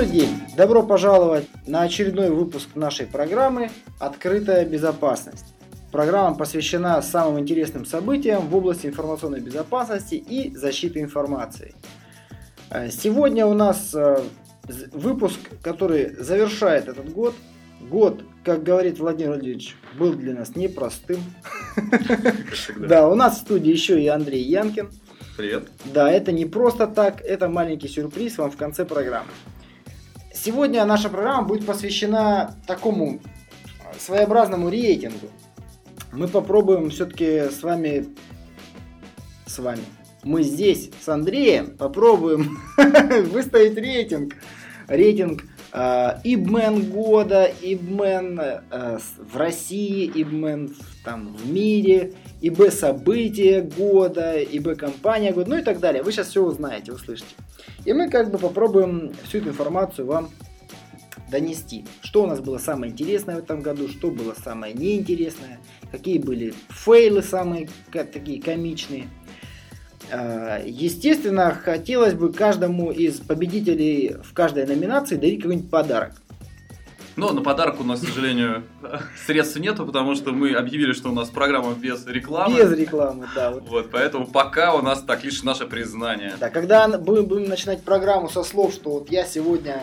Добрый день! Добро пожаловать на очередной выпуск нашей программы «Открытая безопасность». Программа посвящена самым интересным событиям в области информационной безопасности и защиты информации. Э, сегодня у нас э, выпуск, который завершает этот год. Год, как говорит Владимир Владимирович, был для нас непростым. Да, у нас в студии еще и Андрей Янкин. Привет. Да, это не просто так, это маленький сюрприз вам в конце программы. Сегодня наша программа будет посвящена такому своеобразному рейтингу. Мы попробуем все-таки с вами, с вами, мы здесь с Андреем попробуем выставить рейтинг. Рейтинг э, Ибмен года, Ибмен э, в России, Ибмен там в мире, ИБ события года, ИБ компания года, ну и так далее. Вы сейчас все узнаете, услышите. И мы как бы попробуем всю эту информацию вам донести. Что у нас было самое интересное в этом году, что было самое неинтересное, какие были фейлы самые такие комичные. А, естественно, хотелось бы каждому из победителей в каждой номинации дарить какой-нибудь подарок. Но на подарок у нас, к сожалению, средств нету, потому что мы объявили, что у нас программа без рекламы. Без рекламы, да. Вот, вот поэтому пока у нас так лишь наше признание. Да, когда будем, будем начинать программу со слов, что вот я сегодня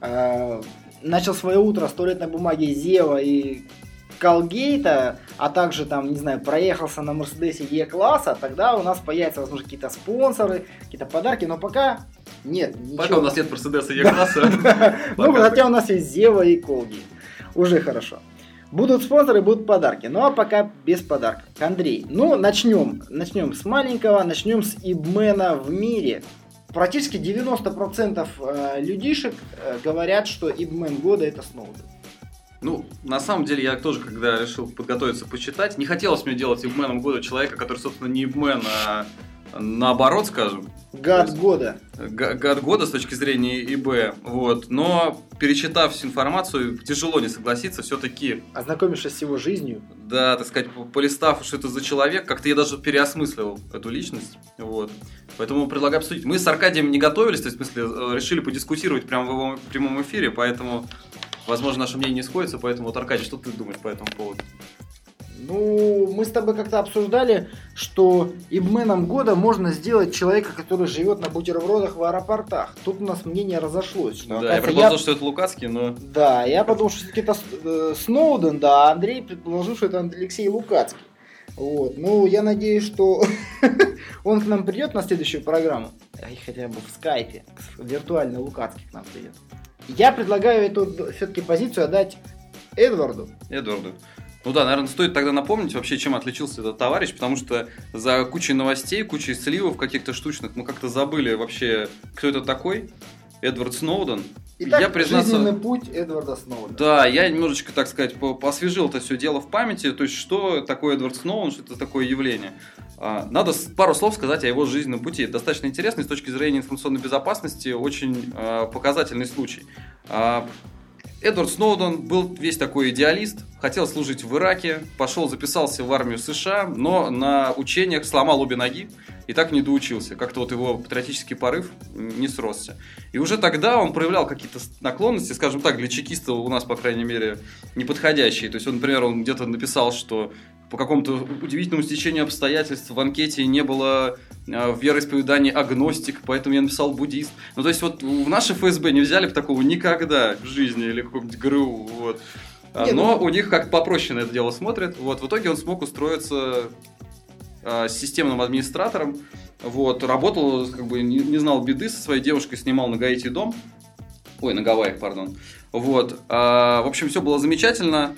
э, начал свое утро с туалетной бумаги Зева и Колгейта, а также там, не знаю, проехался на Мерседесе Е-класса, тогда у нас появятся, возможно, какие-то спонсоры, какие-то подарки, но пока нет, ничего. Пока у нас нет Мерседеса Е-класса. Ну, хотя у нас есть Зева и Колги. Уже хорошо. Будут спонсоры, будут подарки. Ну а пока без подарков. Андрей, ну начнем. Начнем с маленького, начнем с Ибмена в мире. Практически 90% э, людишек э, говорят, что Ибмен года это Сноуден. Ну, на самом деле, я тоже, когда решил подготовиться почитать, не хотелось мне делать Ибменом года человека, который, собственно, не Ибмен, а наоборот, скажем. Гад года. Гад года с точки зрения ИБ. Вот. Но перечитав всю информацию, тяжело не согласиться все-таки. Ознакомившись с его жизнью. Да, так сказать, полистав, что это за человек, как-то я даже переосмыслил эту личность. Вот. Поэтому предлагаю обсудить. Мы с Аркадием не готовились, то есть, в смысле, э, решили подискутировать прямо в его прямом эфире, поэтому, возможно, наше мнение не сходится. Поэтому, вот, Аркадий, что ты думаешь по этому поводу? Ну, мы с тобой как-то обсуждали, что ибменом года можно сделать человека, который живет на бутербродах в аэропортах. Тут у нас мнение разошлось. Что, да, я предположил, я... что это Лукацкий, но... Да, я подумал, что это э, Сноуден, да, а Андрей предположил, что это Алексей Лукацкий. Вот. Ну, я надеюсь, что он к нам придет на следующую программу. Хотя бы в скайпе. Виртуальный Лукацкий к нам придет. Я предлагаю эту все-таки позицию отдать Эдварду. Эдварду. Ну да, наверное, стоит тогда напомнить вообще, чем отличился этот товарищ, потому что за кучей новостей, кучей сливов каких-то штучных мы как-то забыли вообще, кто это такой. Эдвард Сноуден. Итак, я признаться, жизненный путь Эдварда Сноудена. Да, я немножечко, так сказать, посвежил это все дело в памяти, то есть что такое Эдвард Сноуден, что это такое явление. А, надо пару слов сказать о его жизненном пути. Это достаточно интересный с точки зрения информационной безопасности, очень а, показательный случай. Эдвард Сноуден был весь такой идеалист, хотел служить в Ираке, пошел, записался в армию США, но на учениях сломал обе ноги и так не доучился. Как-то вот его патриотический порыв не сросся. И уже тогда он проявлял какие-то наклонности, скажем так, для чекиста у нас, по крайней мере, неподходящие. То есть он, например, он где-то написал, что по какому-то удивительному стечению обстоятельств в анкете не было э, в вероисповедании агностик, поэтому я написал буддист. Ну, то есть, вот в наше ФСБ не взяли бы такого никогда в жизни или каком-нибудь ГРУ, вот. А, не, Но ну... у них как попроще на это дело смотрят. Вот, в итоге он смог устроиться э, системным администратором. Вот, работал, как бы, не, не знал беды, со своей девушкой снимал на Гаити дом. Ой, на Гавайях, пардон. Вот. Э, в общем, все было замечательно.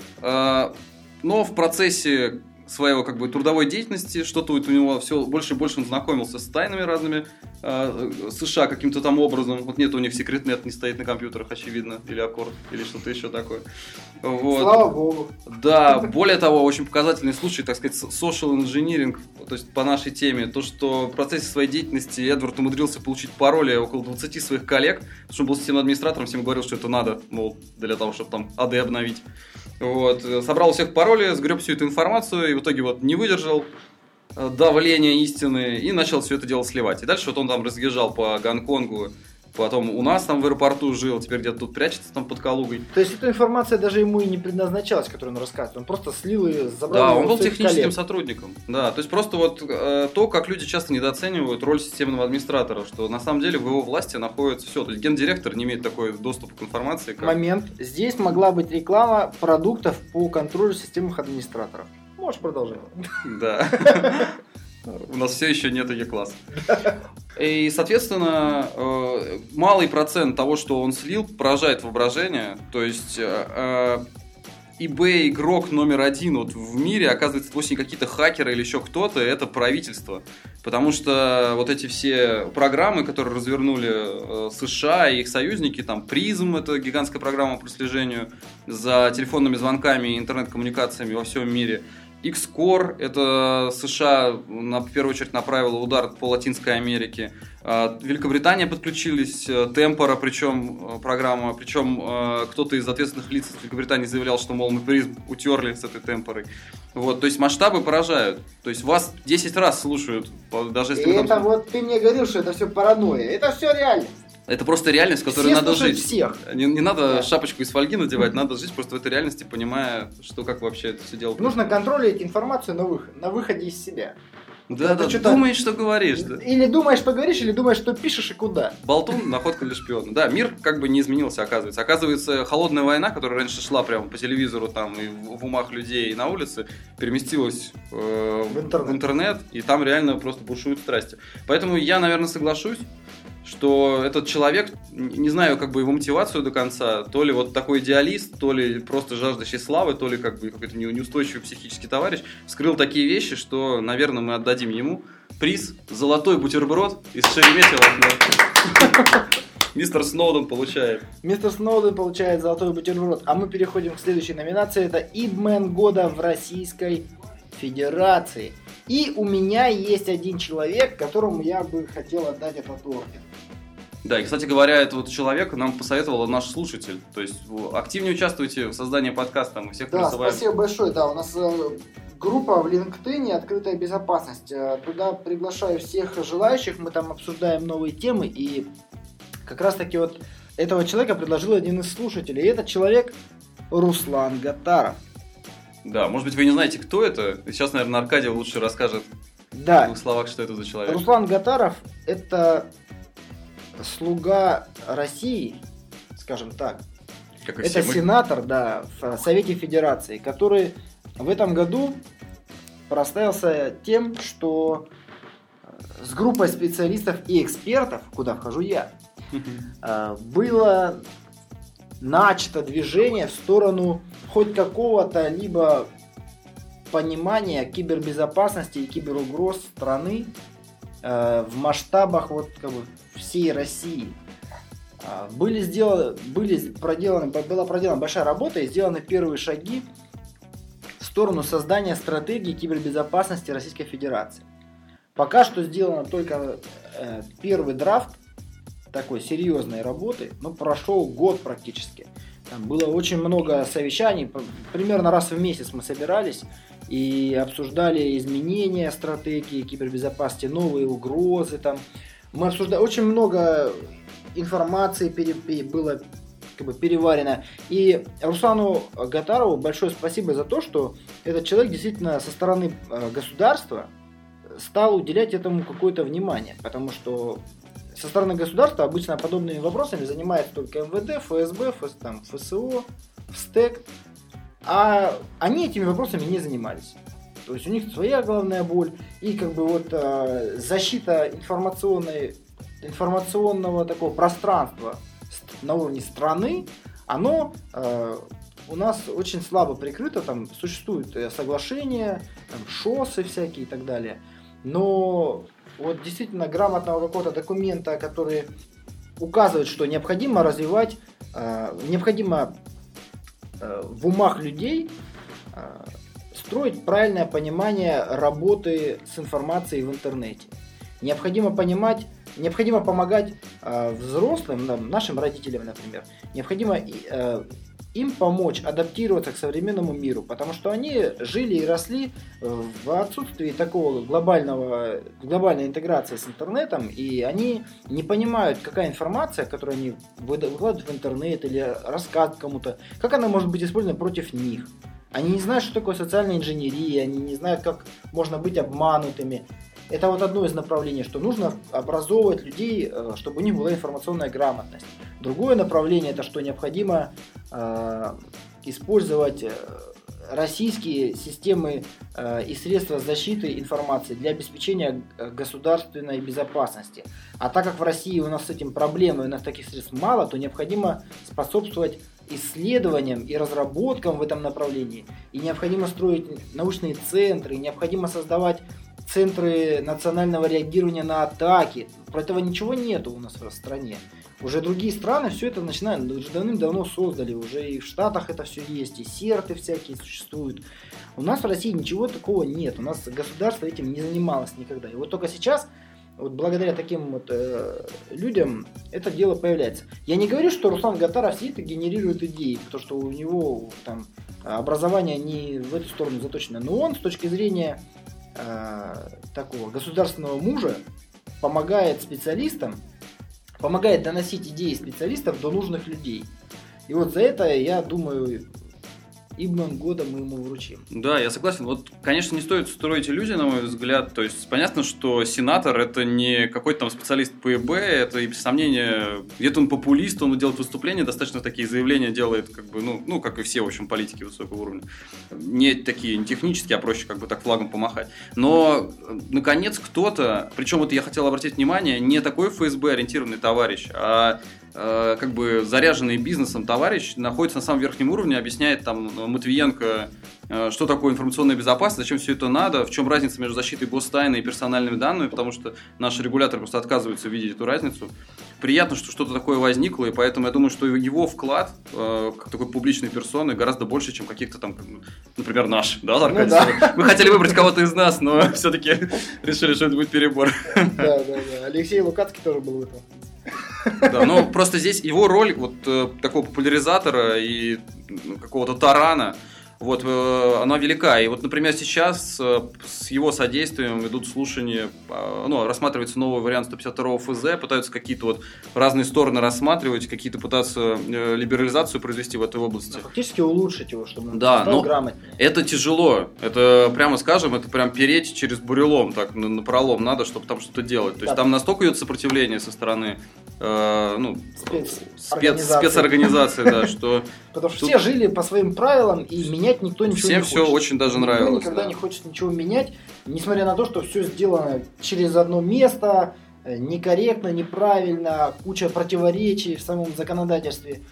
Но в процессе своего как бы трудовой деятельности, что-то вот у него все больше и больше он знакомился с тайнами разными э, США каким-то там образом. Вот нет у них секретнет не стоит на компьютерах, очевидно, или аккорд, или что-то еще такое. Вот. Слава богу. Да, более того, очень показательный случай, так сказать, social engineering, то есть по нашей теме, то, что в процессе своей деятельности Эдвард умудрился получить пароли около 20 своих коллег, потому что он был системным администратором, всем говорил, что это надо, мол, для того, чтобы там AD обновить. Вот, собрал у всех пароли, сгреб всю эту информацию и в итоге вот не выдержал э, давления истины и начал все это дело сливать. И дальше вот он там разъезжал по Гонконгу потом у нас там в аэропорту жил, теперь где-то тут прячется там под Калугой. То есть эта информация даже ему и не предназначалась, которую он рассказывает. Он просто слил ее, забрал Да, он был техническим коллег. сотрудником. Да, то есть просто вот э, то, как люди часто недооценивают роль системного администратора, что на самом деле в его власти находится все. То есть гендиректор не имеет такой доступа к информации, как... Момент. Здесь могла быть реклама продуктов по контролю системных администраторов. Можешь продолжать. Да. У нас все еще нет Е-класса. И, соответственно, э, малый процент того, что он слил, поражает воображение. То есть э, э, eBay игрок номер один вот в мире, оказывается, вовсе не какие-то хакеры или еще кто-то, это правительство. Потому что вот эти все программы, которые развернули США и их союзники, там Призм, это гигантская программа по слежению за телефонными звонками и интернет-коммуникациями во всем мире. X-Core, это США на, в первую очередь направила удар по Латинской Америке. А, Великобритания подключились, э, Темпора, причем э, программа, причем э, кто-то из ответственных лиц Великобритании заявлял, что, мол, мы призм утерли с этой темпорой. Вот, то есть масштабы поражают. То есть вас 10 раз слушают, даже если И вы там- это вот ты мне говорил, что это все паранойя. Это все реально. Это просто реальность, в которой Все надо жить. всех. Не, не надо Да. шапочку из фольги надевать, надо жить просто в этой реальности, понимая, что как вообще это все дело. Нужно контролировать информацию на, выход, на выходе из себя. Да, да, что-то- думаешь, что говоришь. Да. Или думаешь, что говоришь, или думаешь, что пишешь и куда. Болтун, находка для шпиона. Да, мир как бы не изменился, оказывается. Оказывается, холодная война, которая раньше шла прямо по телевизору там и в, в умах людей и на улице, переместилась э, В интернет. в интернет, и там реально просто бушуют страсти. Поэтому я, наверное, соглашусь, что этот человек, не знаю как бы его мотивацию до конца, то ли вот такой идеалист, то ли просто жаждущий славы, то ли как бы какой-то не- неустойчивый психический товарищ, скрыл такие вещи, что, наверное, мы отдадим ему приз «Золотой бутерброд» из Шереметьево. Мистер Сноуден получает. Мистер Сноуден получает золотой бутерброд. А мы переходим к следующей номинации. Это Ибмен года в Российской Федерации. И у меня есть один человек, которому я бы хотел отдать этот орден. Да, и, кстати говоря, этот вот человек нам посоветовал наш слушатель. То есть в- активнее участвуйте в создании подкаста, мы всех Да, призываем. спасибо большое. Да, у нас э, группа в LinkedIn «Открытая безопасность». Э, Туда приглашаю всех желающих. Мы там обсуждаем новые темы. И как раз таки вот этого человека предложил один из слушателей. И этот человек Руслан Гатаров. Да, может быть, вы не знаете, кто это. Сейчас, наверное, Аркадий лучше расскажет в Да, двух словах, что это за человек. Руслан Гатаров это слуга России, скажем так. Как Это мы. сенатор, да, в Совете Федерации, который в этом году проставился тем, что с группой специалистов и экспертов, куда вхожу я, э, было начато движение в сторону хоть какого-то либо понимания кибербезопасности и киберугроз страны э, в масштабах вот как бы всей России. А, Были сделаны, были проделаны, была проделана большая работа и сделаны первые шаги в сторону создания стратегии кибербезопасности Российской Федерации. Пока что сделано только э, первый драфт такой серьезной работы, но прошел год практически. Там было очень много совещаний, примерно раз в месяц мы собирались и обсуждали изменения стратегии кибербезопасности, новые угрозы там. Мы обсуждали очень много информации пере- пере- было как бы переварено. И Руслану Гатарову большое спасибо за то, что этот человек действительно со стороны э, государства стал уделять этому какое-то внимание, потому что со стороны государства обычно подобными вопросами занимается только МВД, ФСБ, ФС, там, ФСО, ФСТЭК, а они этими вопросами не занимались. То есть у них своя головная боль, и как бы вот э, защита информационной, информационного такого пространства ст- на уровне страны, оно э, у нас очень слабо прикрыто, там существуют э, соглашения, там, ШОСы всякие и так далее. Но вот действительно грамотного какого-то документа, который указывает, что необходимо развивать, э, необходимо э, в умах людей э, строить правильное понимание работы с информацией в интернете. Необходимо понимать, необходимо помогать э, взрослым, нам, нашим родителям, например. Необходимо э, им помочь адаптироваться к современному миру, потому что они жили и росли в отсутствии такого глобального, глобальной интеграции с интернетом, и они не понимают, какая информация, которую они выкладывают в интернет или рассказывают кому-то, как она может быть использована против них. Они не знают, что такое социальная инженерия, они не знают, как можно быть обманутыми. Это вот одно из направлений, что нужно образовывать людей, э, чтобы у них была информационная грамотность. Другое направление, это что необходимо э, использовать э, российские системы и средства защиты информации для обеспечения государственной безопасности. А так как в России у нас с этим проблемы, у нас таких средств мало, то необходимо способствовать исследованиям и разработкам в этом направлении. И необходимо строить научные центры, необходимо создавать центры национального реагирования на атаки. Про этого ничего нету у нас в стране. Уже другие страны все это начинают, уже давным-давно создали, уже и в Штатах это все есть, и серты всякие существуют. У нас в России ничего такого нет, у нас государство этим не занималось никогда. И вот только сейчас, вот благодаря таким вот э, людям, это дело появляется. Я не говорю, что Руслан Гатаров сидит и генерирует идеи, потому что у него там образование не в эту сторону заточено, но он с точки зрения э, такого государственного мужа помогает специалистам помогает доносить идеи специалистов до нужных людей. И вот за это, я думаю, Ибн года мы ему вручим. Да, я согласен. Вот, конечно, не стоит строить иллюзии, на мой взгляд. То есть, понятно, что сенатор это не какой-то там специалист по ИБ, это, и без сомнения, где-то он популист, он делает выступления, достаточно такие заявления делает, как бы, ну, ну, как и все, в общем, политики высокого уровня. Не такие, не технические, а проще как бы так флагом помахать. Но, наконец, кто-то, причем вот я хотел обратить внимание, не такой ФСБ ориентированный товарищ, а Э, как бы заряженный бизнесом товарищ находится на самом верхнем уровне, объясняет там Матвиенко, э, что такое информационная безопасность, зачем все это надо, в чем разница между защитой гостайны и персональными данными, потому что наши регуляторы просто отказываются видеть эту разницу. Приятно, что что-то такое возникло, и поэтому я думаю, что его вклад э, как такой публичной персоны гораздо больше, чем каких-то там, например, наш, да, Ну, да. Мы хотели выбрать кого-то из нас, но все-таки решили, что это будет перебор. Да, да, да. Алексей Лукацкий тоже был в этом. Да, ну просто здесь его роль вот э, такого популяризатора и какого-то тарана, вот, э, она велика. И вот, например, сейчас э, с его содействием идут слушания, э, ну, рассматривается новый вариант 152 ФЗ, пытаются какие-то вот разные стороны рассматривать, какие-то пытаться либерализацию произвести в этой области. Ну, фактически улучшить его, чтобы он да, стал но грамотнее. Это тяжело. Это, прямо скажем, это прям переть через бурелом, так, на, на пролом надо, чтобы там что-то делать. То есть да. там настолько идет сопротивление со стороны э, ну, спец, спец, спецорганизации, да, что... Потому что все жили по своим правилам и меня менять никто ничего Всем не все хочет. очень даже нравилось. Никто никогда да. не хочет ничего менять, несмотря на то, что все сделано через одно место, э, некорректно, неправильно, куча противоречий в самом законодательстве.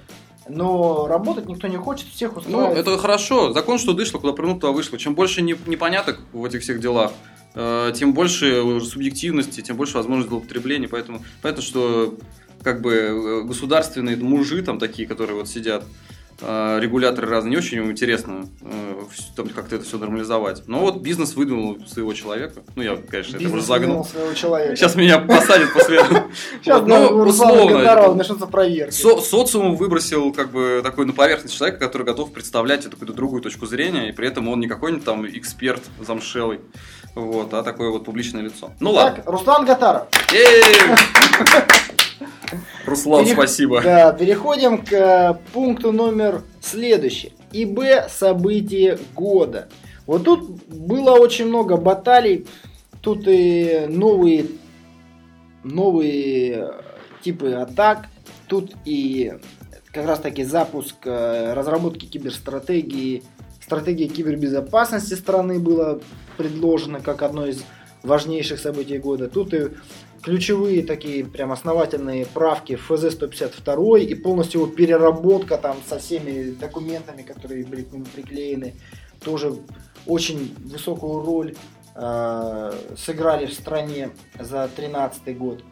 Но работать никто не хочет, всех ну, устраивает. Ну, это хорошо. Закон, что дышло, куда прыгнул, туда вышло. Чем больше непоняток в этих всех делах, э, тем больше субъективности, тем больше возможности злоупотребления. Поэтому, понятно, что как бы э, государственные мужи там такие, которые вот сидят, а, регуляторы разные, не очень интересно э, там как-то это все нормализовать. Но вот бизнес выдвинул своего человека. Ну, я, конечно, бизнес это уже загнул. своего человека. Сейчас меня посадят после Сейчас, ну, условно. начнутся проверки. Социум выбросил как бы такой на поверхность человека, который готов представлять какую-то другую точку зрения, и при этом он не какой-нибудь там эксперт замшелый. Вот, а такое вот публичное лицо. Ну ладно. Руслан Гатаров. Руслан, Перех... спасибо. Да, переходим к э, пункту номер следующий. ИБ события года. Вот тут было очень много баталий. Тут и новые, новые э, типы атак. Тут и как раз таки запуск э, разработки киберстратегии, стратегии кибербезопасности страны было предложено как одно из важнейших событий года. Тут и ключевые такие прям основательные правки в ФЗ-152 и полностью его переработка там со всеми документами, которые были к нему приклеены, тоже очень высокую роль э, сыграли в стране за 2013 год.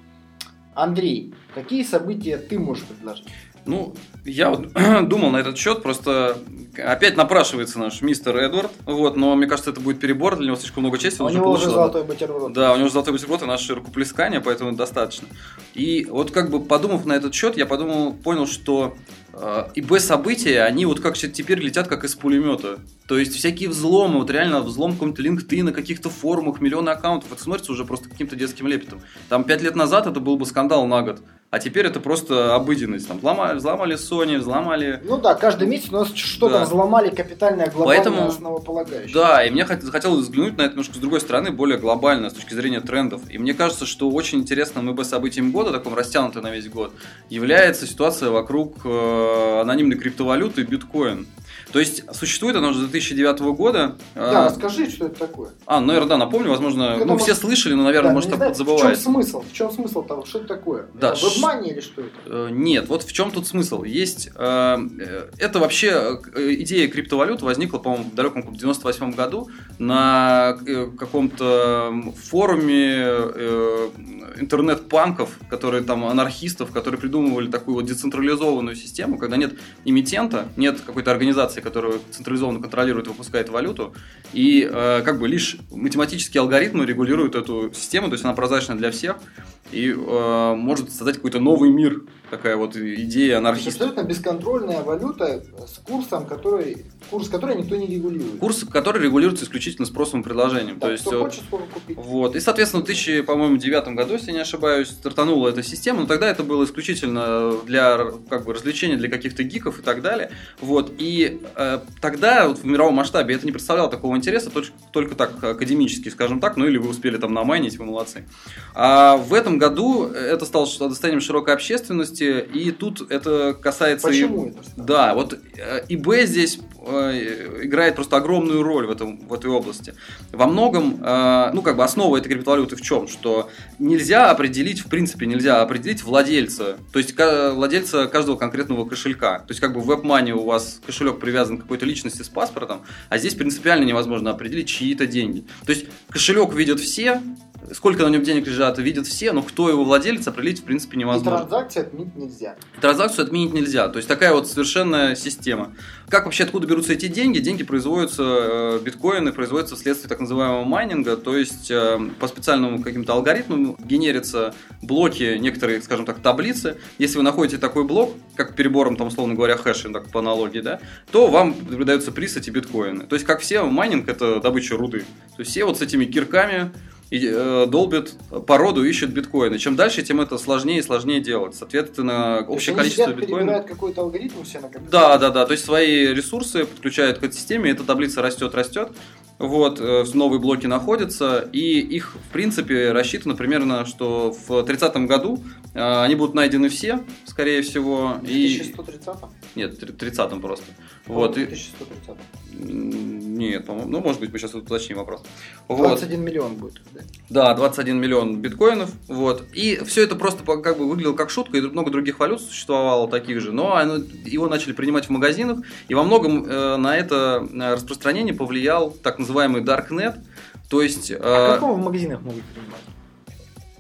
Андрей, какие события ты можешь предложить? Ну, я вот думал на этот счет, просто опять напрашивается наш мистер Эдвард, вот, но мне кажется, это будет перебор, для него слишком много чести. У него уже золотой бутерброд. Да, у него золотой бутерброд и наше рукоплескание, поэтому достаточно. И вот как бы подумав на этот счет, я подумал, понял, что э, ИБ-события, они вот как теперь летят как из пулемета. То есть всякие взломы, вот реально взлом каком-то LinkedIn, на каких-то форумах, миллионы аккаунтов, это смотрится уже просто каким-то детским лепетом. Там пять лет назад это был бы скандал на год. А теперь это просто обыденность. Там взломали, взломали Sony, взломали... Ну да, каждый месяц у нас что-то да. взломали капитальное, глобальное, Поэтому, основополагающее. Да, и мне захотелось взглянуть на это немножко с другой стороны, более глобально, с точки зрения трендов. И мне кажется, что очень интересным ИБ событием года, таком растянутым на весь год, является ситуация вокруг э, анонимной криптовалюты биткоин. То есть существует оно уже с 2009 года. Да, а... расскажи, что это такое. А, ну, наверное, да, напомню, возможно, ну, все слышали, но, наверное, да, может, кто-то забывает. В чем смысл? В чем смысл того, что это такое? Да, Вебмани или что это? Э, нет, вот в чем тут смысл. Есть, э, э, это вообще идея криптовалют возникла, по-моему, в далеком 98 году на каком-то форуме интернет-панков, которые там анархистов, которые придумывали такую вот децентрализованную систему, когда нет эмитента, нет какой-то организации, которая централизованно контролирует и выпускает валюту, и э, как бы лишь математические алгоритмы регулируют эту систему, то есть она прозрачна для всех, и э, может создать какой-то новый мир, такая вот идея анархиста. Абсолютно бесконтрольная валюта с курсом, который, курс которой никто не регулирует. Курс, который регулируется исключительно спросом и предложением. Да, То есть, кто хочет, сколько купить. Вот. И, соответственно, в 2009 году, если не ошибаюсь, стартанула эта система, но тогда это было исключительно для как бы, развлечения для каких-то гиков и так далее. Вот. И э, тогда вот, в мировом масштабе это не представляло такого интереса, только, только так академически, скажем так, ну или вы успели там намайнить, вы молодцы. А в этом году это стало достоянием широкой общественности, и тут это касается... Почему и... это? Да, вот ИБ э, здесь э, играет просто огромную роль в, этом, в этой области. Во многом, э, ну как бы основа этой криптовалюты в чем? Что нельзя определить, в принципе, нельзя определить владельца, то есть владельца каждого конкретного кошелька. То есть как бы в WebMoney у вас кошелек привязан к какой-то личности с паспортом, а здесь принципиально невозможно определить чьи-то деньги. То есть кошелек видят все, сколько на нем денег лежат, видят все, но кто его владелец, определить в принципе невозможно. И транзакцию отменить нельзя. Транзакцию отменить нельзя. То есть такая вот совершенная система. Как вообще откуда берутся эти деньги? Деньги производятся, э, биткоины производятся вследствие так называемого майнинга, то есть э, по специальному каким-то алгоритмам генерятся блоки, некоторые, скажем так, таблицы. Если вы находите такой блок, как перебором, там, условно говоря, хэши, так, по аналогии, да, то вам выдаются приз эти биткоины. То есть, как все, майнинг это добыча руды. То есть все вот с этими кирками и э, долбит породу, ищет биткоины. Чем дальше, тем это сложнее и сложнее делать. Соответственно, то общее количество биткоинов... какой-то алгоритм все на Да, да, да. То есть свои ресурсы подключают к этой системе, эта таблица растет, растет. Вот, э, новые блоки находятся, и их, в принципе, рассчитано примерно, что в 30-м году они будут найдены все, скорее всего. В 2130-м? И... Нет, 30-м просто. Вот, 2130 Нет, по-моему, ну, может быть, мы сейчас уточним вопрос. 21 вот. миллион будет, да? Да, 21 миллион биткоинов, вот. И все это просто как бы выглядело как шутка, и много других валют существовало таких же, но оно, его начали принимать в магазинах, и во многом э, на это э, распространение повлиял так называемый Darknet. То есть... А э, какого в магазинах могут принимать?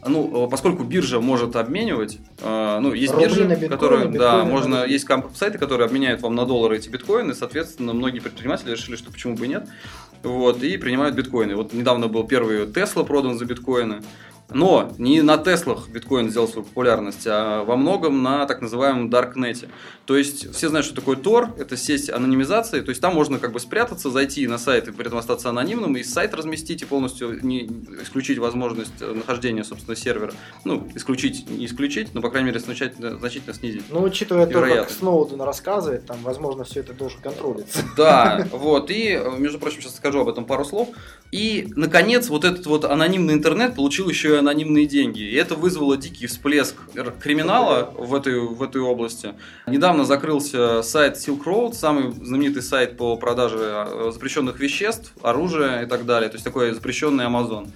Ну, поскольку биржа может обменивать, э, ну, есть Рубли биржи, биткоины, которые, биткоины, да, биткоины, можно, есть сайты, которые обменяют вам на доллары эти биткоины, соответственно, многие предприниматели решили, что почему бы и нет, вот, и принимают биткоины. Вот недавно был первый Тесла продан за биткоины, но не на Теслах биткоин сделал свою популярность, а во многом на так называемом Даркнете. То есть все знают, что такое Tor, это сеть анонимизации, то есть там можно как бы спрятаться, зайти на сайт и при этом остаться анонимным, и сайт разместить и полностью не исключить возможность нахождения, собственно, сервера. Ну, исключить, не исключить, но, по крайней мере, значительно, значительно снизить. Ну, учитывая то, как Сноуден рассказывает, там, возможно, все это должен контролиться. Да, вот, и, между прочим, сейчас скажу об этом пару слов. И, наконец, вот этот вот анонимный интернет получил еще и анонимные деньги. И это вызвало дикий всплеск криминала в этой, в этой области. Недавно закрылся сайт Silk Road, самый знаменитый сайт по продаже э, запрещенных веществ, оружия и так далее. То есть такой запрещенный Amazon.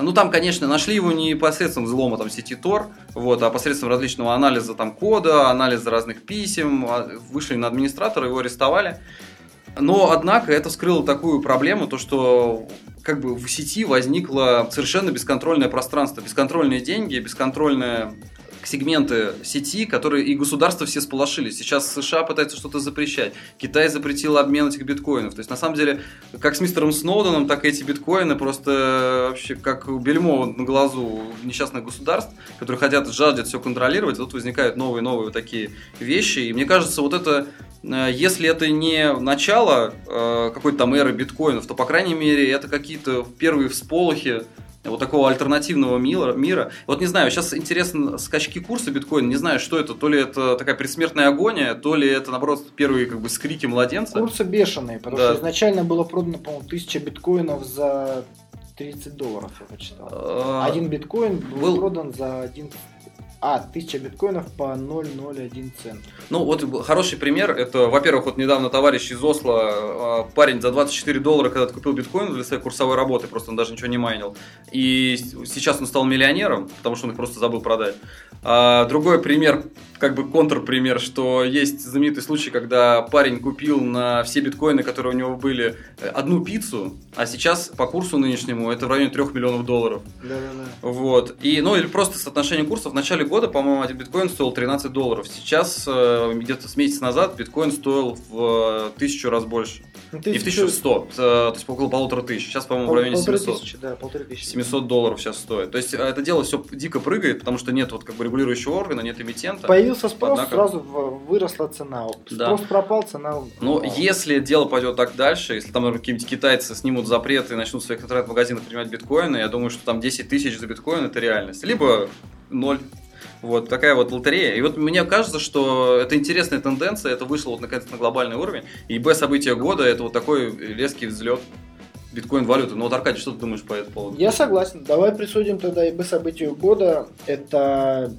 Ну, там, конечно, нашли его не посредством взлома там, сети Tor, вот, а посредством различного анализа там, кода, анализа разных писем. А, вышли на администратора, его арестовали. Но, однако, это вскрыло такую проблему, то что как бы в сети возникло совершенно бесконтрольное пространство, бесконтрольные деньги, бесконтрольное сегменты сети, которые и государства все сполошились. Сейчас США пытаются что-то запрещать. Китай запретил обмен этих биткоинов. То есть, на самом деле, как с мистером Сноуденом, так и эти биткоины просто вообще как бельмо на глазу несчастных государств, которые хотят, жаждут все контролировать. Тут возникают новые-новые вот такие вещи. И мне кажется, вот это э, если это не начало э, какой-то там эры биткоинов, то, по крайней мере, это какие-то первые всполохи вот такого альтернативного мира, мира. Вот не знаю, сейчас интересно скачки курса биткоина, не знаю, что это, то ли это такая предсмертная агония, то ли это, наоборот, первые как бы скрики младенца. Курсы бешеные, потому да. что изначально было продано, по-моему, 1000 биткоинов за 30 долларов, я почитал. А... Один биткоин был, был продан за 11 а, 1000 биткоинов по 0,01 цент. Ну, вот хороший пример. Это, во-первых, вот недавно товарищ из Осло, а, парень за 24 доллара когда-то купил биткоин для своей курсовой работы, просто он даже ничего не майнил. И сейчас он стал миллионером, потому что он их просто забыл продать. А, другой пример, как бы контрпример, что есть знаменитый случай, когда парень купил на все биткоины, которые у него были, одну пиццу, а сейчас по курсу нынешнему это в районе 3 миллионов долларов. Да-да-да. Вот. И, ну, или просто соотношение курсов. В начале года, по-моему, один биткоин стоил 13 долларов. Сейчас, э, где-то с месяца назад, биткоин стоил в э, тысячу раз больше. Ну, и в 1100, э, то есть около полутора тысяч. Сейчас, по-моему, Пол, в районе 700. Тысячи, да, полторы тысячи. 700 долларов сейчас стоит. То есть это дело все дико прыгает, потому что нет вот как бы регулирующего органа, нет эмитента. Появился спрос, Однако... сразу выросла цена. Да. Спрос пропал, цена Ну, если дело пойдет так дальше, если там какие-нибудь китайцы снимут запреты и начнут в своих интернет-магазинах принимать биткоины, я думаю, что там 10 тысяч за биткоин это реальность. Либо ноль вот такая вот лотерея. И вот мне кажется, что это интересная тенденция, это вышло вот наконец на глобальный уровень. И Б события года это вот такой резкий взлет биткоин валюты. Ну вот, Аркадий, что ты думаешь по этому поводу? Я согласен. Давай присудим тогда ИБ событию года. Это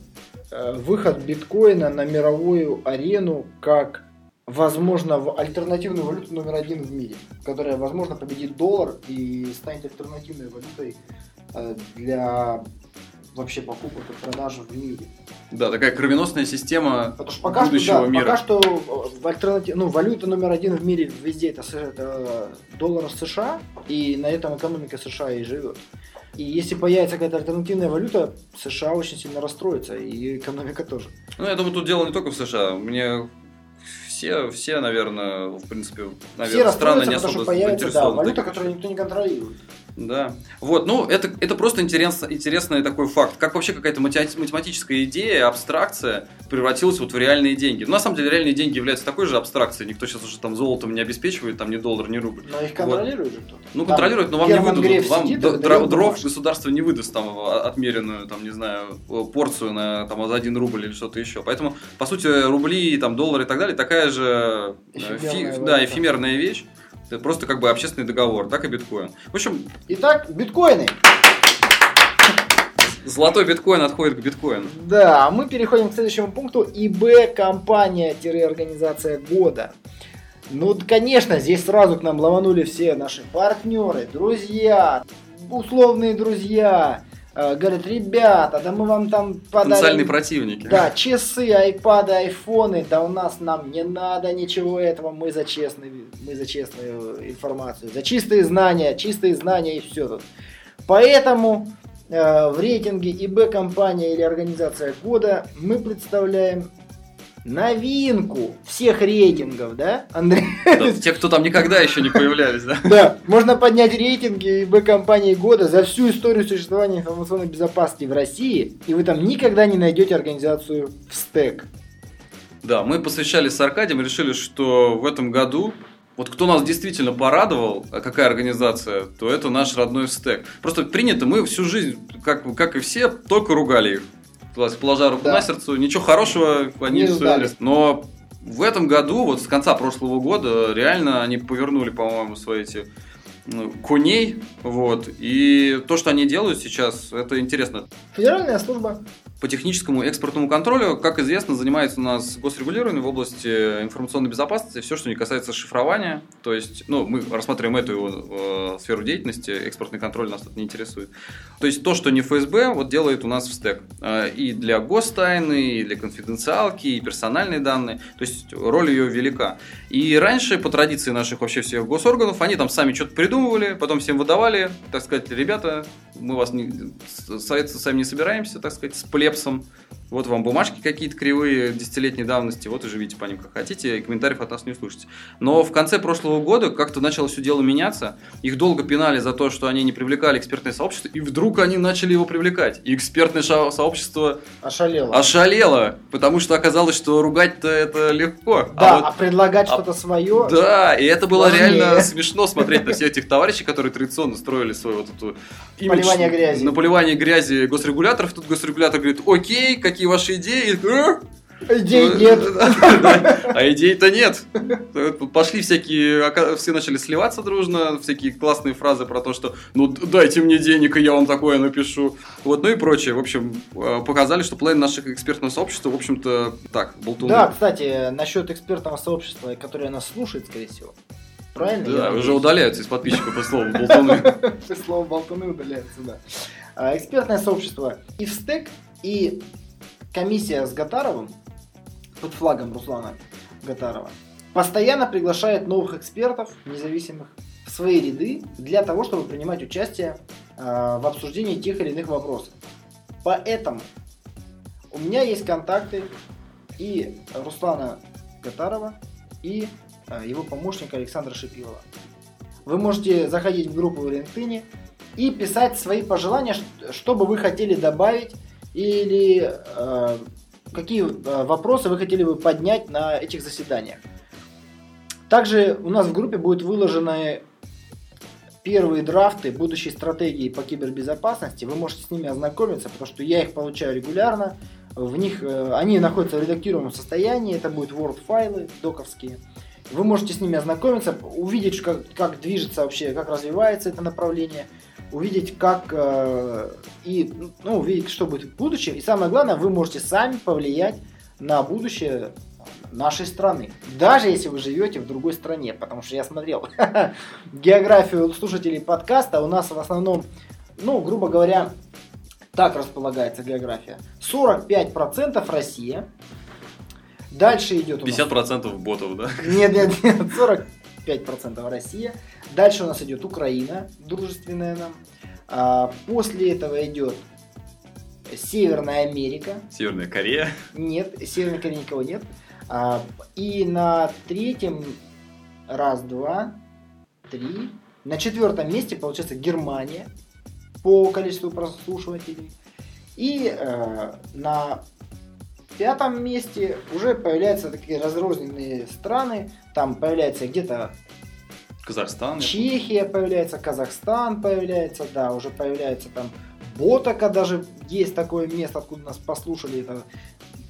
э, выход биткоина на мировую арену как возможно, в альтернативную валюту номер один в мире, которая, возможно, победит доллар и станет альтернативной валютой э, для вообще покупок и продаж в мире. Да, такая кровеносная система Потому что пока будущего что, да, мира. Пока что э, в альтернатив... ну, валюта номер один в мире везде это, это доллар США, и на этом экономика США и живет. И если появится какая-то альтернативная валюта, США очень сильно расстроится, и экономика тоже. Ну, я думаю, тут дело не только в США. Мне все, все, наверное, в принципе, наверное, все страны не особо появится, да, валюта, которую никто не контролирует. Да. Вот, ну, это, это просто интерес, интересный такой факт. Как вообще какая-то математическая идея, абстракция превратилась вот в реальные деньги. Ну, на самом деле, реальные деньги являются такой же абстракцией. Никто сейчас уже там золотом не обеспечивает, там ни доллар, ни рубль. Но их контролирует вот. же кто-то. Ну, контролирует, но вам не выдадут. Вам сидит, дров, государство не выдаст там отмеренную, там, не знаю, порцию на там, за один рубль или что-то еще. Поэтому, по сути, рубли, там, доллары и так далее, такая же э, фи, да, эфемерная вещь. Это просто как бы общественный договор, так и биткоин. В общем... Итак, биткоины. Золотой биткоин отходит к биткоину. Да, а мы переходим к следующему пункту. ИБ компания-организация года. Ну, конечно, здесь сразу к нам ломанули все наши партнеры, друзья, условные друзья, говорят, ребята, да мы вам там подарим... Потенциальные противники. Да, часы, айпады, айфоны, да у нас нам не надо ничего этого, мы за, честный, мы за честную информацию, за чистые знания, чистые знания и все тут. Поэтому э, в рейтинге ИБ компания или организация года мы представляем новинку всех рейтингов, да, Андрей? Те, кто там никогда еще не появлялись, да? Да, можно поднять рейтинги ИБ-компании года за всю историю существования информационной безопасности в России, и вы там никогда не найдете организацию в стек. Да, мы посвящали с Аркадием, решили, что в этом году вот кто нас действительно порадовал, а какая организация, то это наш родной стек. Просто принято, мы всю жизнь, как, как и все, только ругали их положа руку да. на сердце, ничего хорошего они не ждали. Но в этом году, вот с конца прошлого года, реально они повернули, по-моему, свои эти ну, коней, вот, и то, что они делают сейчас, это интересно. Федеральная служба по техническому экспортному контролю, как известно, занимается у нас госрегулирование в области информационной безопасности, все, что не касается шифрования. То есть, ну, мы рассматриваем эту э, сферу деятельности, экспортный контроль нас тут не интересует. То есть, то, что не ФСБ, вот делает у нас в стек. Э, и для гостайны, и для конфиденциалки, и персональные данные. То есть, роль ее велика. И раньше, по традиции наших вообще всех госорганов, они там сами что-то придумывали, потом всем выдавали, так сказать, ребята, мы вас не, сами не собираемся, так сказать, с плебсом, Вот вам бумажки какие-то кривые десятилетней давности, вот и живите по ним как хотите, и комментариев от нас не услышите. Но в конце прошлого года как-то начало все дело меняться. Их долго пинали за то, что они не привлекали экспертное сообщество, и вдруг они начали его привлекать. И экспертное сообщество ошалело. ошалело, потому что оказалось, что ругать-то это легко. Да, а, вот, а предлагать а, что-то свое. Да, и это было сложнее. реально смешно смотреть на всех этих товарищей, которые традиционно строили свою вот эту поливание грязи. На поливание грази госрегуляторов. Тут госрегулятор говорит, окей, какие какие ваши идеи? Идей ну, нет. А идей-то нет. Пошли всякие, все начали сливаться дружно, всякие классные фразы про то, что ну дайте мне денег, и я вам такое напишу. Вот, ну и прочее. В общем, э, показали, что половина наших экспертного сообщества, в общем-то, так, болтуны. Да, кстати, насчет экспертного сообщества, которое нас слушает, скорее всего. Правильно? Да, уже удаляются из подписчиков по слову болтуны. По слову болтуны удаляются, да. А, экспертное сообщество и стек, и комиссия с Гатаровым, под флагом Руслана Гатарова, постоянно приглашает новых экспертов, независимых, в свои ряды для того, чтобы принимать участие э, в обсуждении тех или иных вопросов. Поэтому у меня есть контакты и Руслана Гатарова, и э, его помощника Александра Шипилова. Вы можете заходить в группу в LinkedIn и писать свои пожелания, что бы вы хотели добавить или э, какие э, вопросы вы хотели бы поднять на этих заседаниях. Также у нас в группе будут выложены первые драфты будущей стратегии по кибербезопасности. Вы можете с ними ознакомиться, потому что я их получаю регулярно. В них э, они находятся в редактируемом состоянии. Это будут Word файлы доковские. Вы можете с ними ознакомиться, увидеть, как, как движется вообще, как развивается это направление увидеть, как э, и ну, увидеть, что будет в будущем. И самое главное, вы можете сами повлиять на будущее нашей страны. Даже если вы живете в другой стране. Потому что я смотрел географию слушателей подкаста. У нас в основном, ну, грубо говоря, так располагается география. 45% Россия. Дальше идет у нас... 50% ботов, да? Нет, нет, нет, 45% Россия. Дальше у нас идет Украина, дружественная нам. А, после этого идет Северная Америка. Северная Корея? Нет, Северной Кореи никого нет. А, и на третьем раз, два, три. На четвертом месте получается Германия по количеству прослушивателей. И э, на пятом месте уже появляются такие разрозненные страны. Там появляется где-то Казахстан. Чехия появляется, Казахстан появляется, да, уже появляется там Ботака даже есть такое место, откуда нас послушали, это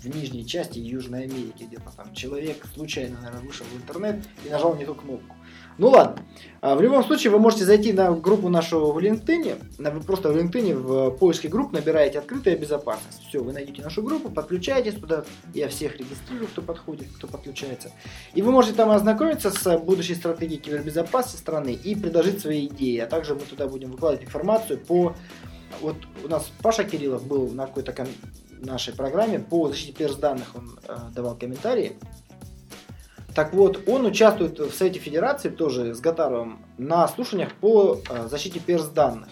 в нижней части Южной Америки где-то там. Человек случайно, наверное, вышел в интернет и нажал не ту кнопку. Ну ладно. А, в любом случае, вы можете зайти на группу нашу в LinkedIn. Вы просто в LinkedIn в поиске групп набираете «Открытая безопасность». Все, вы найдете нашу группу, подключаетесь туда. Я всех регистрирую, кто подходит, кто подключается. И вы можете там ознакомиться с будущей стратегией кибербезопасности страны и предложить свои идеи. А также мы туда будем выкладывать информацию по... Вот у нас Паша Кириллов был на какой-то кон... нашей программе по защите перс данных, он э, давал комментарии. Так вот, он участвует в Совете Федерации тоже с Гатаровым на слушаниях по э, защите перс данных,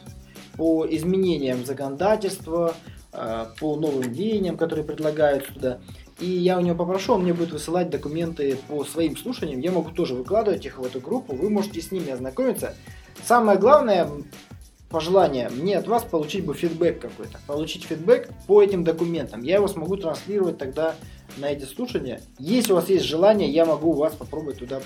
по изменениям законодательства, э, по новым веяниям, которые предлагают туда. И я у него попрошу, он мне будет высылать документы по своим слушаниям. Я могу тоже выкладывать их в эту группу. Вы можете с ними ознакомиться. Самое главное пожелание мне от вас получить бы фидбэк какой-то. Получить фидбэк по этим документам. Я его смогу транслировать тогда на эти слушания. Если у вас есть желание, я могу вас попробовать туда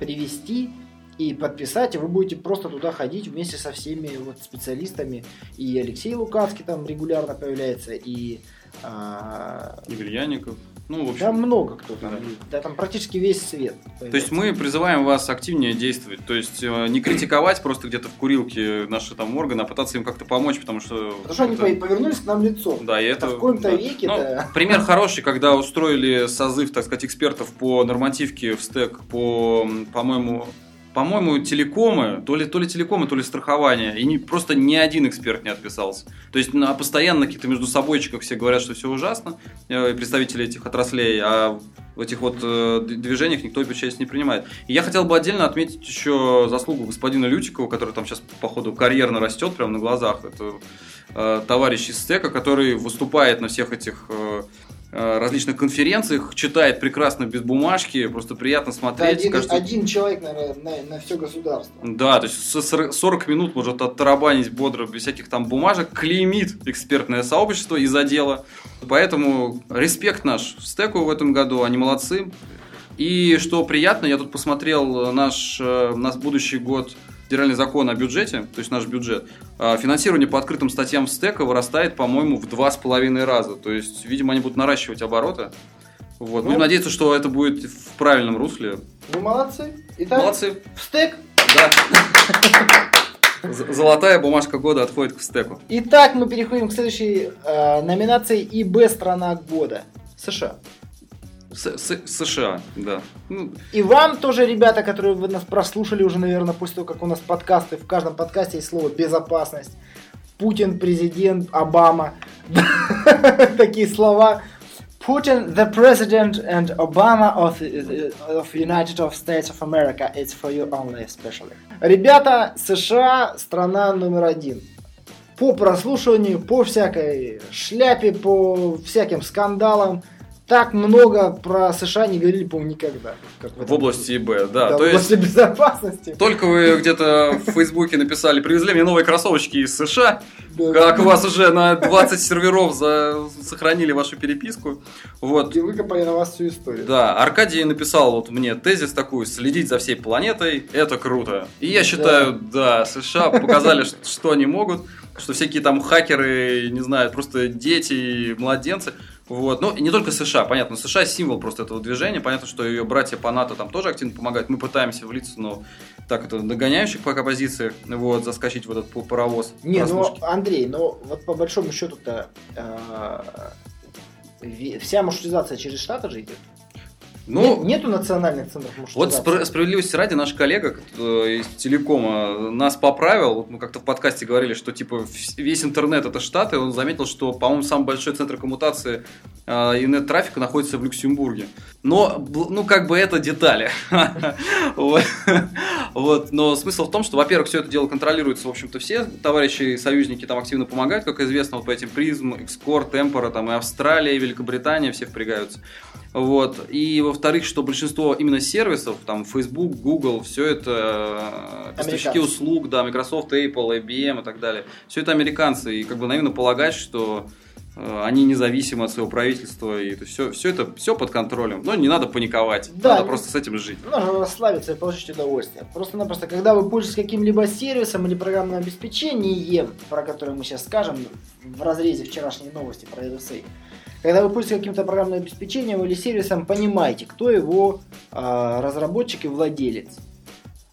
привести и подписать, и вы будете просто туда ходить вместе со всеми вот специалистами. И Алексей Лукацкий там регулярно появляется, и... А... И Вильяников. Ну, в общем, там много кто там. Да. да, там практически весь свет. Появляется. То есть мы призываем вас активнее действовать. То есть э, не критиковать просто где-то в курилке наши там органы, а пытаться им как-то помочь, потому что... Потому что это... они повернулись к нам лицом. Да, и это... это в коем-то да. веке ну, Пример хороший, когда устроили созыв, так сказать, экспертов по нормативке в стек по, по-моему, по-моему, телекомы, то ли, то ли телекомы, то ли страхование, и не, просто ни один эксперт не отписался. То есть на, постоянно какие-то между собойчиках все говорят, что все ужасно, э, представители этих отраслей, а в этих вот э, движениях никто участие не принимает. И я хотел бы отдельно отметить еще заслугу господина Лютикова, который там сейчас, походу, карьерно растет прямо на глазах. Это э, товарищ из СТЭКа, который выступает на всех этих э, различных конференциях, читает прекрасно без бумажки, просто приятно смотреть. один, Кажется, один человек, наверное, на, на все государство. Да, то есть 40 минут может оттарабанить бодро, без всяких там бумажек, клеймит экспертное сообщество из-за дела. Поэтому респект наш стеку в этом году, они молодцы. И что приятно, я тут посмотрел наш, э, наш будущий год федеральный закон о бюджете, то есть наш бюджет, а финансирование по открытым статьям стека вырастает, по-моему, в два с половиной раза. То есть, видимо, они будут наращивать обороты. Вот. Ну, Будем надеяться, что это будет в правильном русле. Вы молодцы. Итак, молодцы. В стек. Да. Золотая бумажка года отходит к стеку. Итак, мы переходим к следующей э, номинации ИБ страна года. США. С, с, США, да. Ну. И вам тоже, ребята, которые вы нас прослушали уже, наверное, после того, как у нас подкасты, в каждом подкасте есть слово «безопасность». Путин, президент, Обама. Такие слова. Putin, the president, and Obama of, of United States of America. It's for you only, especially. Ребята, США страна номер один. По прослушиванию, по всякой шляпе, по всяким скандалам – так много про США не говорили, по-моему, никогда. Как в, в области ИБ, да. да то в области есть, безопасности. Только вы где-то в Фейсбуке написали, привезли мне новые кроссовочки из США, да. как у вас уже на 20 серверов за... сохранили вашу переписку. Вот. И выкопали на вас всю историю. Да, Аркадий написал вот мне тезис такую, следить за всей планетой, это круто. И я считаю, да, да США показали, что они могут, что всякие там хакеры, не знаю, просто дети, младенцы – вот. Ну, не только США, понятно. США символ просто этого движения. Понятно, что ее братья по НАТО там тоже активно помогают. Мы пытаемся влиться, но так это догоняющих пока позициях, вот, заскочить в этот паровоз. Не, ну, Андрей, ну, вот по большому счету-то э, вся маршрутизация через Штаты же идет. Ну, Нет, нету национальных центров Вот спр- справедливости ради наш коллега э, из телекома нас поправил. Вот мы как-то в подкасте говорили, что типа весь интернет это Штаты. Он заметил, что, по-моему, самый большой центр коммутации э, интернет-трафика находится в Люксембурге. Но, ну, как бы это детали. Вот. Но смысл в том, что, во-первых, все это дело контролируется, в общем-то, все товарищи союзники там активно помогают, как известно, вот по этим призм, Экскор, Темпора, там и Австралия, и Великобритания, все впрягаются. Вот. И во-вторых, что большинство именно сервисов, там Facebook, Google, все это э, поставщики услуг, да, Microsoft, Apple, IBM и так далее. Все это американцы. И как бы наивно полагать, что э, они независимы от своего правительства, и это все, все это все под контролем. Но не надо паниковать, да, надо просто с этим жить. Нужно расслабиться и получить удовольствие. Просто-напросто, когда вы пользуетесь каким-либо сервисом или программным обеспечением, про которое мы сейчас скажем в разрезе вчерашней новости про RSA, когда вы пользуетесь каким-то программным обеспечением или сервисом, понимаете, кто его а, разработчик и владелец.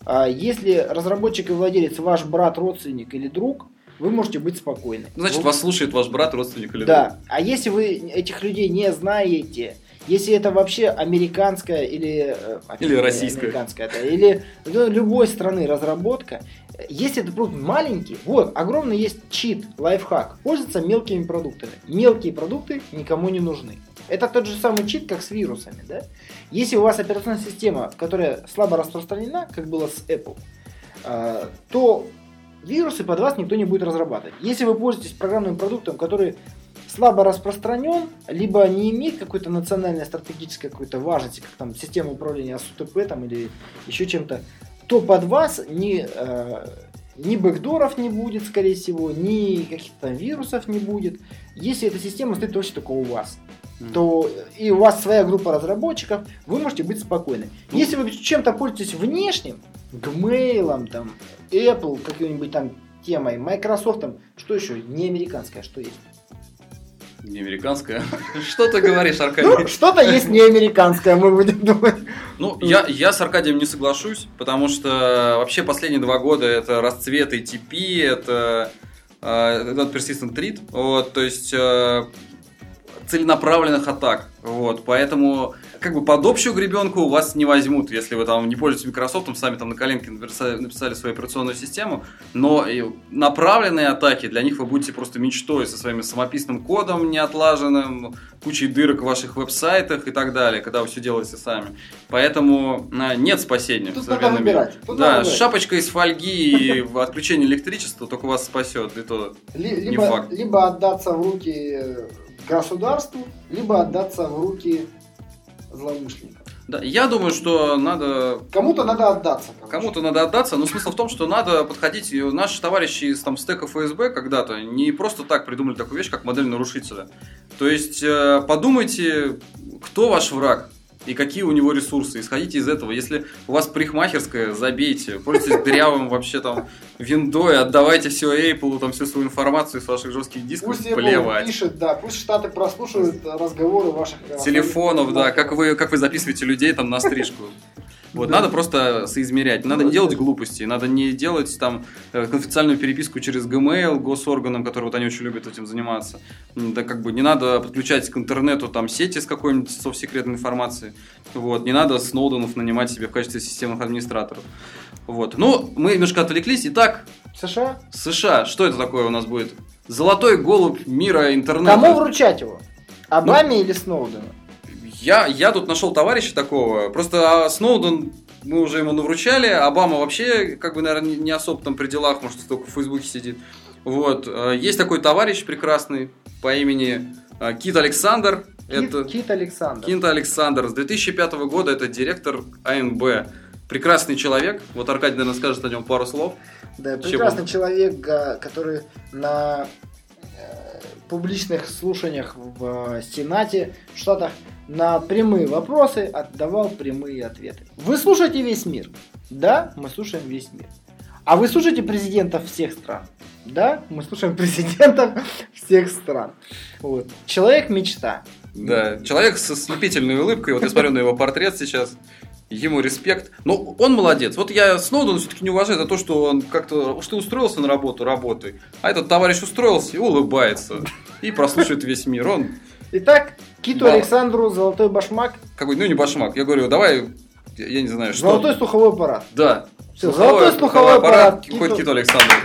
А если разработчик и владелец ваш брат, родственник или друг, вы можете быть спокойны. Значит, вы... вас слушает ваш брат, родственник или да. друг. Да. А если вы этих людей не знаете, если это вообще американская или... Э, или российская. Американская, да, или ну, любой страны разработка, если это продукт маленький, вот, огромный есть чит, лайфхак, пользоваться мелкими продуктами. Мелкие продукты никому не нужны. Это тот же самый чит, как с вирусами, да? Если у вас операционная система, которая слабо распространена, как было с Apple, э, то вирусы под вас никто не будет разрабатывать. Если вы пользуетесь программным продуктом, который слабо распространен, либо не имеет какой-то национальной стратегической какой-то важности, как там система управления СУТП там, или еще чем-то, то под вас ни, э, ни бэкдоров не будет, скорее всего, ни каких-то вирусов не будет. Если эта система стоит точно только у вас, mm. то и у вас своя группа разработчиков, вы можете быть спокойны. Mm. Если вы чем-то пользуетесь внешним, Gmail, там, Apple, какой-нибудь там темой, Microsoft, там, что еще, не американское, что есть? Не американская. Что ты говоришь, Аркадий? Ну, что-то есть не американское, мы будем думать. Ну, я, я с Аркадием не соглашусь, потому что вообще последние два года это расцвет ATP, это э, этот persistent treat, вот, то есть э, целенаправленных атак, вот, поэтому как бы под общую гребенку вас не возьмут, если вы там не пользуетесь Microsoft, сами там на коленке написали, написали свою операционную систему, но направленные атаки, для них вы будете просто мечтой со своим самописным кодом неотлаженным, кучей дырок в ваших веб-сайтах и так далее, когда вы все делаете сами. Поэтому а, нет спасения Тут надо выбирать. Тут Да, надо с шапочкой из фольги и отключение электричества только вас спасет, и то Ли- Не либо, факт. либо отдаться в руки э, государству, либо отдаться в руки злоумышленникам. Да, я думаю, что надо Кому-то надо отдаться. Кому-то надо отдаться, но смысл в том, что надо подходить. Наши товарищи из там, стека ФСБ когда-то не просто так придумали такую вещь, как модель нарушителя. То есть э, подумайте, кто ваш враг и какие у него ресурсы. Исходите из этого. Если у вас парикмахерская, забейте. Пользуйтесь дырявым вообще там виндой, отдавайте все Apple, там всю свою информацию с ваших жестких дисков, Пусть Apple плевать. пишет, да, пусть Штаты прослушивают разговоры ваших э, телефонов, да, как вы, как вы записываете людей там на стрижку. Вот, Да. надо просто соизмерять. Надо не делать глупостей, надо не делать там э, конфиденциальную переписку через Gmail госорганам, которые вот они очень любят этим заниматься. Да как бы не надо подключать к интернету там сети с какой-нибудь совсекретной информацией. Вот, не надо Сноуденов нанимать себе в качестве системных администраторов. Вот. Ну, мы немножко отвлеклись. Итак, США? США, что это такое у нас будет? Золотой голубь мира интернета. Кому вручать его? Обаме или Сноудену? Я, я тут нашел товарища такого. Просто а, Сноуден, мы уже ему навручали. Обама вообще, как бы, наверное, не- особо там при делах, может, только в Фейсбуке сидит. Вот. э, Есть такой товарищ прекрасный по имени э, Кит Александр. Кит, Это Кит Александр. Кит Александр. С 2005 года это директор АНБ. Прекрасный человек. Вот Аркадий, наверное, скажет о нем пару слов. Да, Чего? прекрасный человек, а, который на э, публичных слушаниях в э, Сенате в Штатах на прямые вопросы отдавал прямые ответы. Вы слушаете весь мир? Да, мы слушаем весь мир. А вы слушаете президентов всех стран? Да, мы слушаем президентов всех стран. Вот. Человек мечта. Да, человек со слепительной улыбкой. Вот я смотрю на его портрет сейчас. Ему респект. Но он молодец. Вот я Сноудена все-таки не уважаю за то, что он как-то... Что устроился на работу, работай. А этот товарищ устроился и улыбается. И прослушивает весь мир. Он Итак, Киту Да. Александру золотой башмак, какой, ну не башмак. Я говорю, давай, я я не знаю, что. золотой слуховой аппарат. Да. Всё, золотой слуховой аппарат. Хоть Киту- Киту Александру.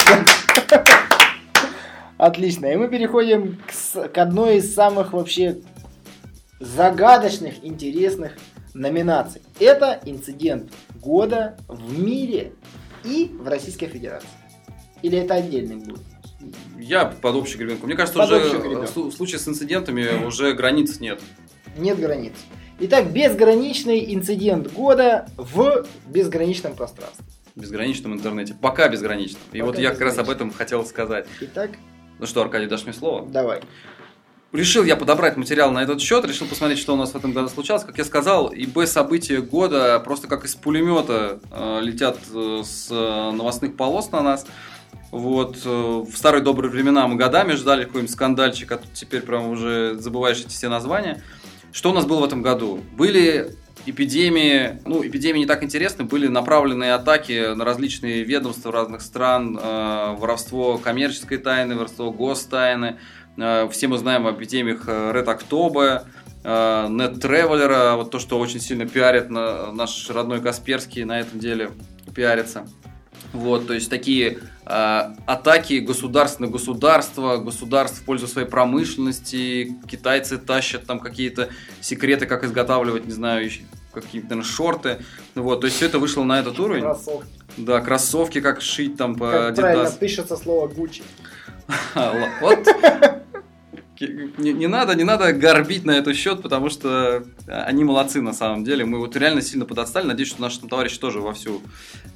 Отлично. И мы переходим к, к одной из самых вообще загадочных, интересных номинаций. Это инцидент года в мире и в Российской Федерации. Или это отдельный будет? Я под общую гребенку. Мне кажется, Под уже в слу- в случае с инцидентами уже границ нет. Нет границ. Итак, безграничный инцидент года в безграничном пространстве. В безграничном интернете. Пока безграничном. И Пока вот я как раз об этом хотел сказать. Итак, Ну что, Аркадий, дашь мне слово? давай. Решил я подобрать материал на этот счет, решил посмотреть, что у нас в этом году случалось. Как я сказал, ИБ события года просто как из пулемета э, летят э, с э, новостных полос на нас. Вот, э, в старые добрые времена мы годами ждали какой-нибудь скандальчик, а тут теперь прям уже забываешь эти все названия. Что у нас было в этом году? Были эпидемии, ну, эпидемии не так интересны, были направленные атаки на различные ведомства разных стран, э, воровство коммерческой тайны, воровство гостайны, Э, Все мы знаем об эпидемиях э, Red October, э, Net Traveler, вот то, что очень сильно пиарит на, наш родной Касперский на этом деле пиарится. Вот, то есть такие атаки государств на государство, государств в пользу своей промышленности, китайцы тащат там какие-то секреты, как изготавливать, не знаю, какие-то, наверное, шорты. Вот, то есть все это вышло на этот уровень. Кроссовки. Да, кроссовки, как шить там по Как правильно Adidas. пишется слово ла- Вот. Не, не надо, не надо горбить на этот счет, потому что а, они молодцы на самом деле. Мы вот реально сильно подотстали. Надеюсь, что наши там товарищи тоже вовсю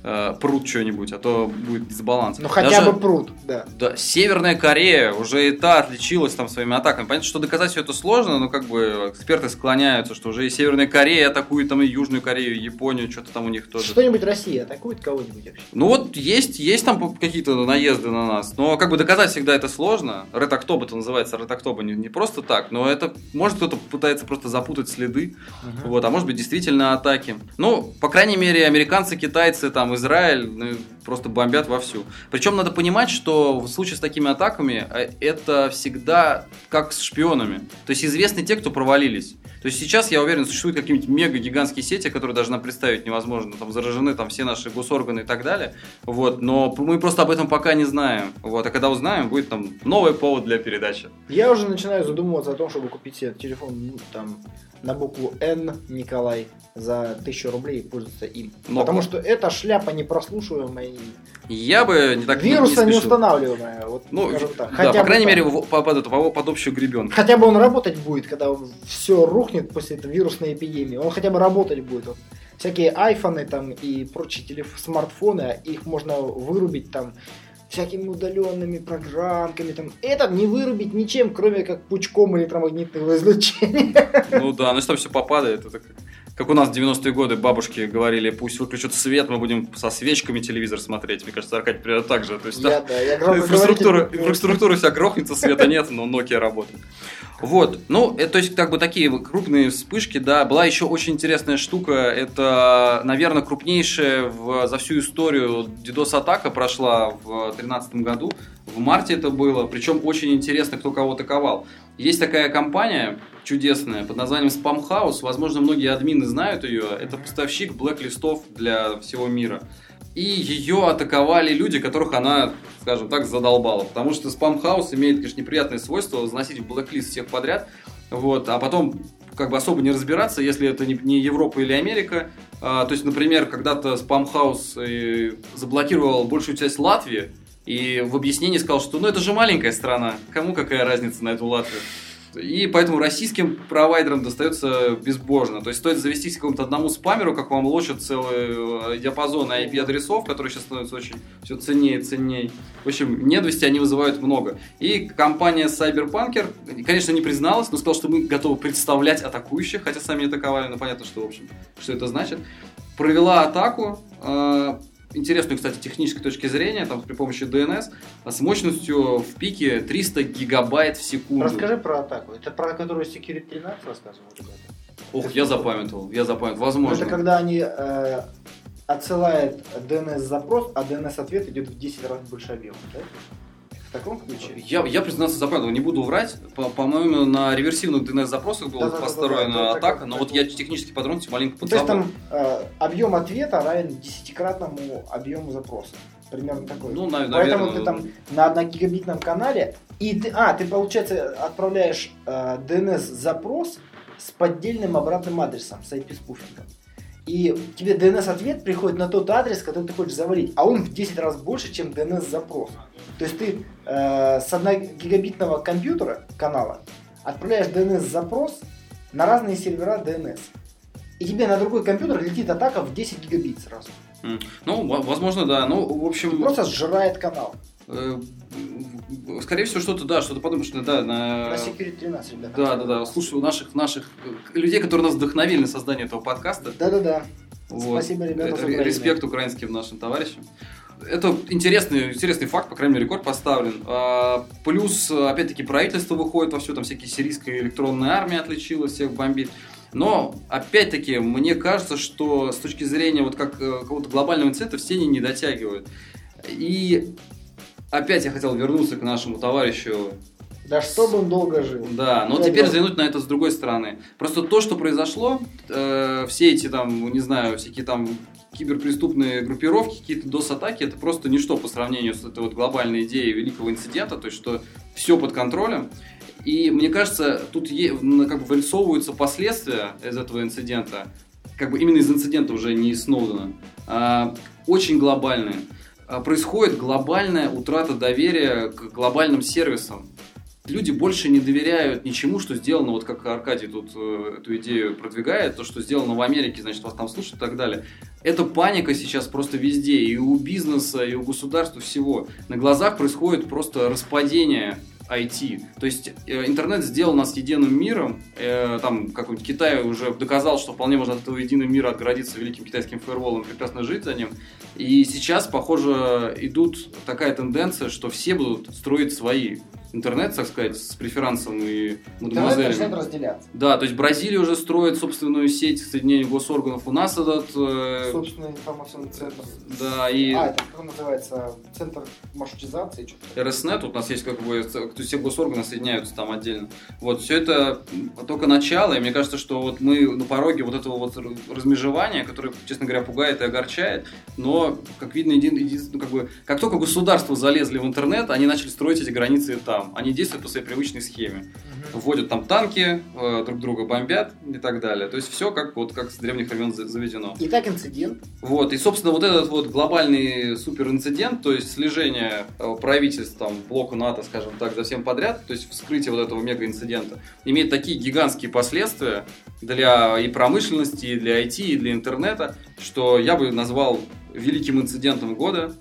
э, прут что-нибудь, а то будет дисбаланс. Ну хотя Даже- бы пруд, да. Да, Северная Корея уже и та отличилась там своими атаками. Понятно, что доказать все это сложно, но как бы эксперты склоняются, что уже и Северная Корея атакует там и Южную Корею, и Японию, что-то там у них тоже. Что-нибудь Россия атакует кого-нибудь вообще? Ну вот есть, есть там какие-то наезды на нас, но как бы доказать всегда это сложно. Red October это называется Red October не, не просто так, но это может кто-то пытается просто запутать следы, вот, а может быть действительно атаки. Ну, по крайней мере, американцы, китайцы, там Израиль, ну, просто бомбят вовсю. Причем надо понимать, что в случае с такими атаками э, это всегда как с шпионами. То есть известны те, кто провалились. То есть сейчас, я уверен, существуют какие-нибудь мега-гигантские сети, которые даже нам представить невозможно. Там заражены там все наши госорганы и так далее. Вот, но мы просто об этом пока не знаем. Вот, а когда узнаем, будет там новый повод для передачи. Я уже начинаю задумываться о том, чтобы купить себе телефон ну, там на букву Н Николай за тысячу рублей и пользоваться им. Но- Потому что эта шляпа непрослушиваемая, Я бы не так не- не вируса не, спешил. устанавливаемая. Вот, Ну, так. да, Хотя по крайней так. мере, в- по- под, это, по- под общую гребенку. Хотя бы он работать будет, когда все рухнет после этой вирусной эпидемии. Он хотя бы работать будет. Вот всякие айфоны там и прочие телеф- смартфоны, их можно вырубить там всякими удаленными программками. Там. Это не вырубить ничем, кроме как пучком электромагнитного излучения. Ну да, ну если там все попадает, это как, как у нас в 90-е годы бабушки говорили, пусть выключат свет, мы будем со свечками телевизор смотреть. Мне кажется, Аркадий примерно так же. То есть, Я, да, да, я инфраструктура, говорить- инфраструктура вся грохнется, света нет, но Nokia работает. Вот, ну, это, то есть, как бы такие крупные вспышки, да. Была еще очень интересная штука, это, наверное, крупнейшая в- за всю историю DDoS-атака прошла в 2013 году. В марте это было, причем очень интересно, кто кого атаковал. Есть такая компания чудесная под названием Spam House, возможно, многие админы знают ее, это поставщик блэк-листов для всего мира. И ее атаковали люди, которых она, скажем так, задолбала. Потому что Spam House имеет, конечно, неприятное свойство заносить в блэк-лист всех подряд. Вот, а потом как бы особо не разбираться, если это не, Европа или Америка. А, то есть, например, когда-то Spam House э, заблокировал большую часть Латвии, и в объяснении сказал, что ну это же маленькая страна, кому какая разница на эту Латвию. И поэтому российским провайдерам достается безбожно. То есть стоит завестись какому-то одному спамеру, как вам лочат целый э, диапазон IP-адресов, которые сейчас становятся очень все ценнее и ценнее. В общем, недовести они вызывают много. И компания Cyberpunker, конечно, не призналась, но сказала, что мы готовы представлять атакующих, хотя сами не атаковали, но понятно, что, в общем, что это значит. Провела атаку, э, интересную, кстати, технической точки зрения, там при помощи DNS, а с мощностью в пике 300 гигабайт в секунду. Расскажи про атаку. Это про которую Security 13 рассказывал, ребята? Ох, я запамятовал, я запамятовал, возможно. Это когда они э, отсылают DNS-запрос, а DNS-ответ идет в 10 раз больше объема, да? В таком ключе? Я, я признаться, запамятовал, не буду врать. По- По-моему, на реверсивных DNS-запросах была Да-да-да-да-да, построена да, атака, так- но вот я технически подробности маленько Ну, то есть подзабыл. там э, объем ответа равен десятикратному объему запроса. Примерно такой. Ну, на- Поэтому наверное, ты там на одногигабитном канале, и ты, а, ты, получается, отправляешь э, DNS-запрос с поддельным обратным адресом, с IP-спуфингом. И тебе DNS-ответ приходит на тот адрес, который ты хочешь завалить, а он в 10 раз больше, чем DNS-запрос. То есть ты э, с одногигабитного компьютера, канала, отправляешь DNS-запрос на разные сервера DNS. И тебе на другой компьютер летит атака в 10 гигабит сразу. Ну, во- возможно, да. Ну, в общем, Просто сжирает канал. Э, скорее всего, что-то, да, что-то подумаешь, да, на... На Security 13, ребята. Да, да, да. Слушай, у наших, наших э, людей, которые нас вдохновили на создание этого подкаста. Да-да-да. Вот. Спасибо, ребята, Это за. Респект украинским нашим товарищам. Это интересный, интересный факт, по крайней мере, рекорд поставлен. А, Плюс, опять-таки, правительство выходит во все, там всякие сирийская электронная армия отличилась, всех бомбит. Но, опять-таки, мне кажется, что с точки зрения вот как э, какого-то глобального инцидента все они не дотягивают. И опять я хотел вернуться к нашему товарищу Да чтобы он долго жил. да, но Я теперь взглянуть на это с другой стороны. Просто то, что произошло, э, все эти там, не знаю, всякие там киберпреступные группировки, какие-то DOS-атаки, это просто ничто по сравнению с этой вот глобальной идеей великого инцидента, то есть что все под контролем. И мне кажется, тут как бы вырисовываются последствия из этого инцидента, как бы именно из инцидента уже не из Сноудена, а, очень глобальные. А, Происходит глобальная утрата доверия к глобальным сервисам люди больше не доверяют ничему, что сделано, вот как Аркадий тут э, эту идею продвигает, то, что сделано в Америке, значит, вас там слушают и так далее. Эта паника сейчас просто везде, и у бизнеса, и у государства, всего. На глазах происходит просто распадение IT. То есть э, интернет сделал нас единым миром. Э, там какой-нибудь Китай уже доказал, что вполне можно от этого единого мира отгородиться великим китайским фаерволом, прекрасно жить за ним. И сейчас, похоже, идут такая тенденция, что все будут строить свои интернет, так сказать, с преферансом и мадемуазелями. разделяться. Да, то есть Бразилия уже строит собственную сеть соединения госорганов. У нас этот... э, Собственный информационный центр. да, и А, это как он называется? Центр маршрутизации? Что-то. РСНет, тут у нас есть как бы, то есть все госорганы соединяются там отдельно. Вот, все это только начало, и мне кажется, что вот мы на пороге вот этого вот размежевания, которое, честно говоря, пугает и огорчает, но, как видно, един, един- ну, как, бы, как только государства залезли в интернет, они начали строить эти границы там. Они действуют по своей привычной схеме. Вводят там танки, э, друг друга бомбят и так далее. То есть все как, вот, как с древних времен за- заведено. Итак, инцидент. Вот, и, собственно, вот этот вот глобальный суперинцидент, то есть слежение э, правительств, там, блока НАТО, скажем так, за всем подряд, то есть вскрытие вот этого мега-инцидента, имеет такие гигантские последствия для и промышленности, и для IT, и для интернета, что я бы назвал великим инцидентом года.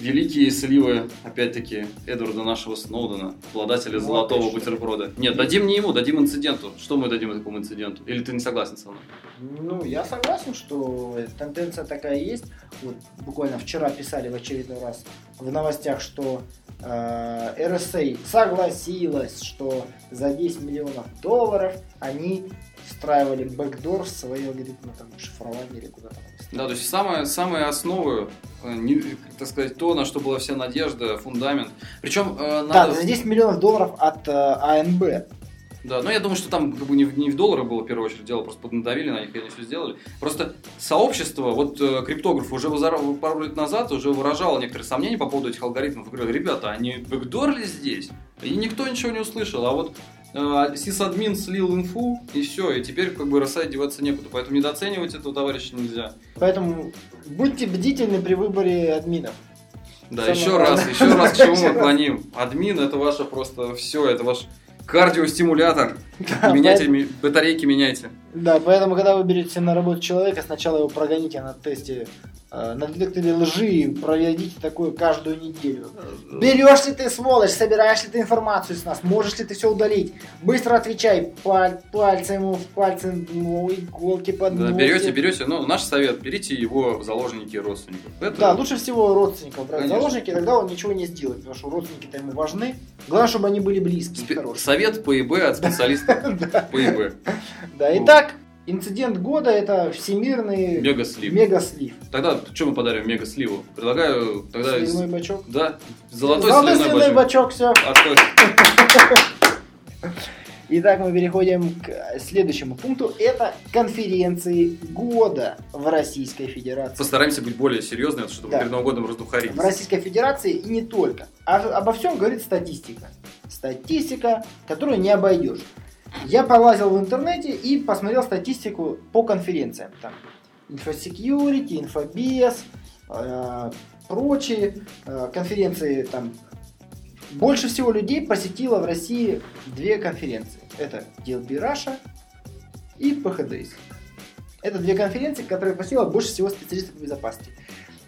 Великие сливы, опять-таки, Эдварда нашего Сноудена, обладателя Ну, золотого что? бутерброда. Нет, дадим не ему, дадим инциденту. Что мы дадим такому инциденту? Или ты не согласен со мной? Ну, я согласен, что тенденция такая есть. Вот буквально вчера писали в очередной раз в новостях, что э, РСА согласилась, что за 10 миллионов долларов они встраивали бэкдор в свои алгоритмы там, шифрования или куда там. они Да, то есть самые, самые основы, э, так сказать, то, на что была вся надежда, фундамент. Причем э, Да, надо... за 10 миллионов долларов от э, АНБ. Да, но я думаю, что там как бы не в, не в доллары было в первую очередь дело, просто поднадавили на них и они все сделали. Просто сообщество, вот э, криптограф уже пару лет назад уже выражало некоторые сомнения по поводу этих алгоритмов. Говорил, ребята, они бэкдорли здесь? И никто ничего не услышал. А вот сисадмин слил инфу, и все, и теперь как бы RSI деваться некуда. Поэтому недооценивать этого товарища нельзя. Поэтому будьте бдительны при выборе админов. Да, Самое еще главное. раз, еще раз к чему мы клоним. Админ это ваше просто все, это ваш кардиостимулятор. Да, меняйте, поэтому- батарейки меняйте. Да, поэтому, когда вы берете на работу человека, сначала его прогоните на тесте, э, на детекторе лжи, проведите такое каждую неделю. Берешь ли ты, сволочь, собираешь ли ты информацию с нас, можешь ли ты все удалить? Быстро отвечай, паль- пальцем ему в пальцы, ну, иголки под Да, берете, берете, ну, наш совет, берите его в заложники родственников. Это Да, лучше всего родственников брать заложники, тогда он ничего не сделает, потому что родственники-то ему важны. Главное, чтобы они были близкие, и спе- совет по ИБ от специалиста по ИБ. Да, итак, инцидент года это всемирный Мегаслив. мегаслив. Тогда что мы подарим мега-сливу? Предлагаю тогда... Сливной бачок. Да, золотой Золотой сливной сливной бачок. бачок, все. Итак, мы переходим к следующему пункту. Это конференции года в Российской Федерации. Постараемся быть более серьезными, чтобы Да. перед Новым годом В раздухарились. Российской Федерации и не только. А обо всем говорит статистика. Статистика, которую не обойдешь. Я полазил в интернете и посмотрел статистику по конференциям. Там инфосекьюрити, инфобес, э, прочие э, конференции. Там больше всего людей посетило в России две конференции. Это DLB Russia и PHDS. Это две конференции, которые посетило больше всего специалистов безопасности.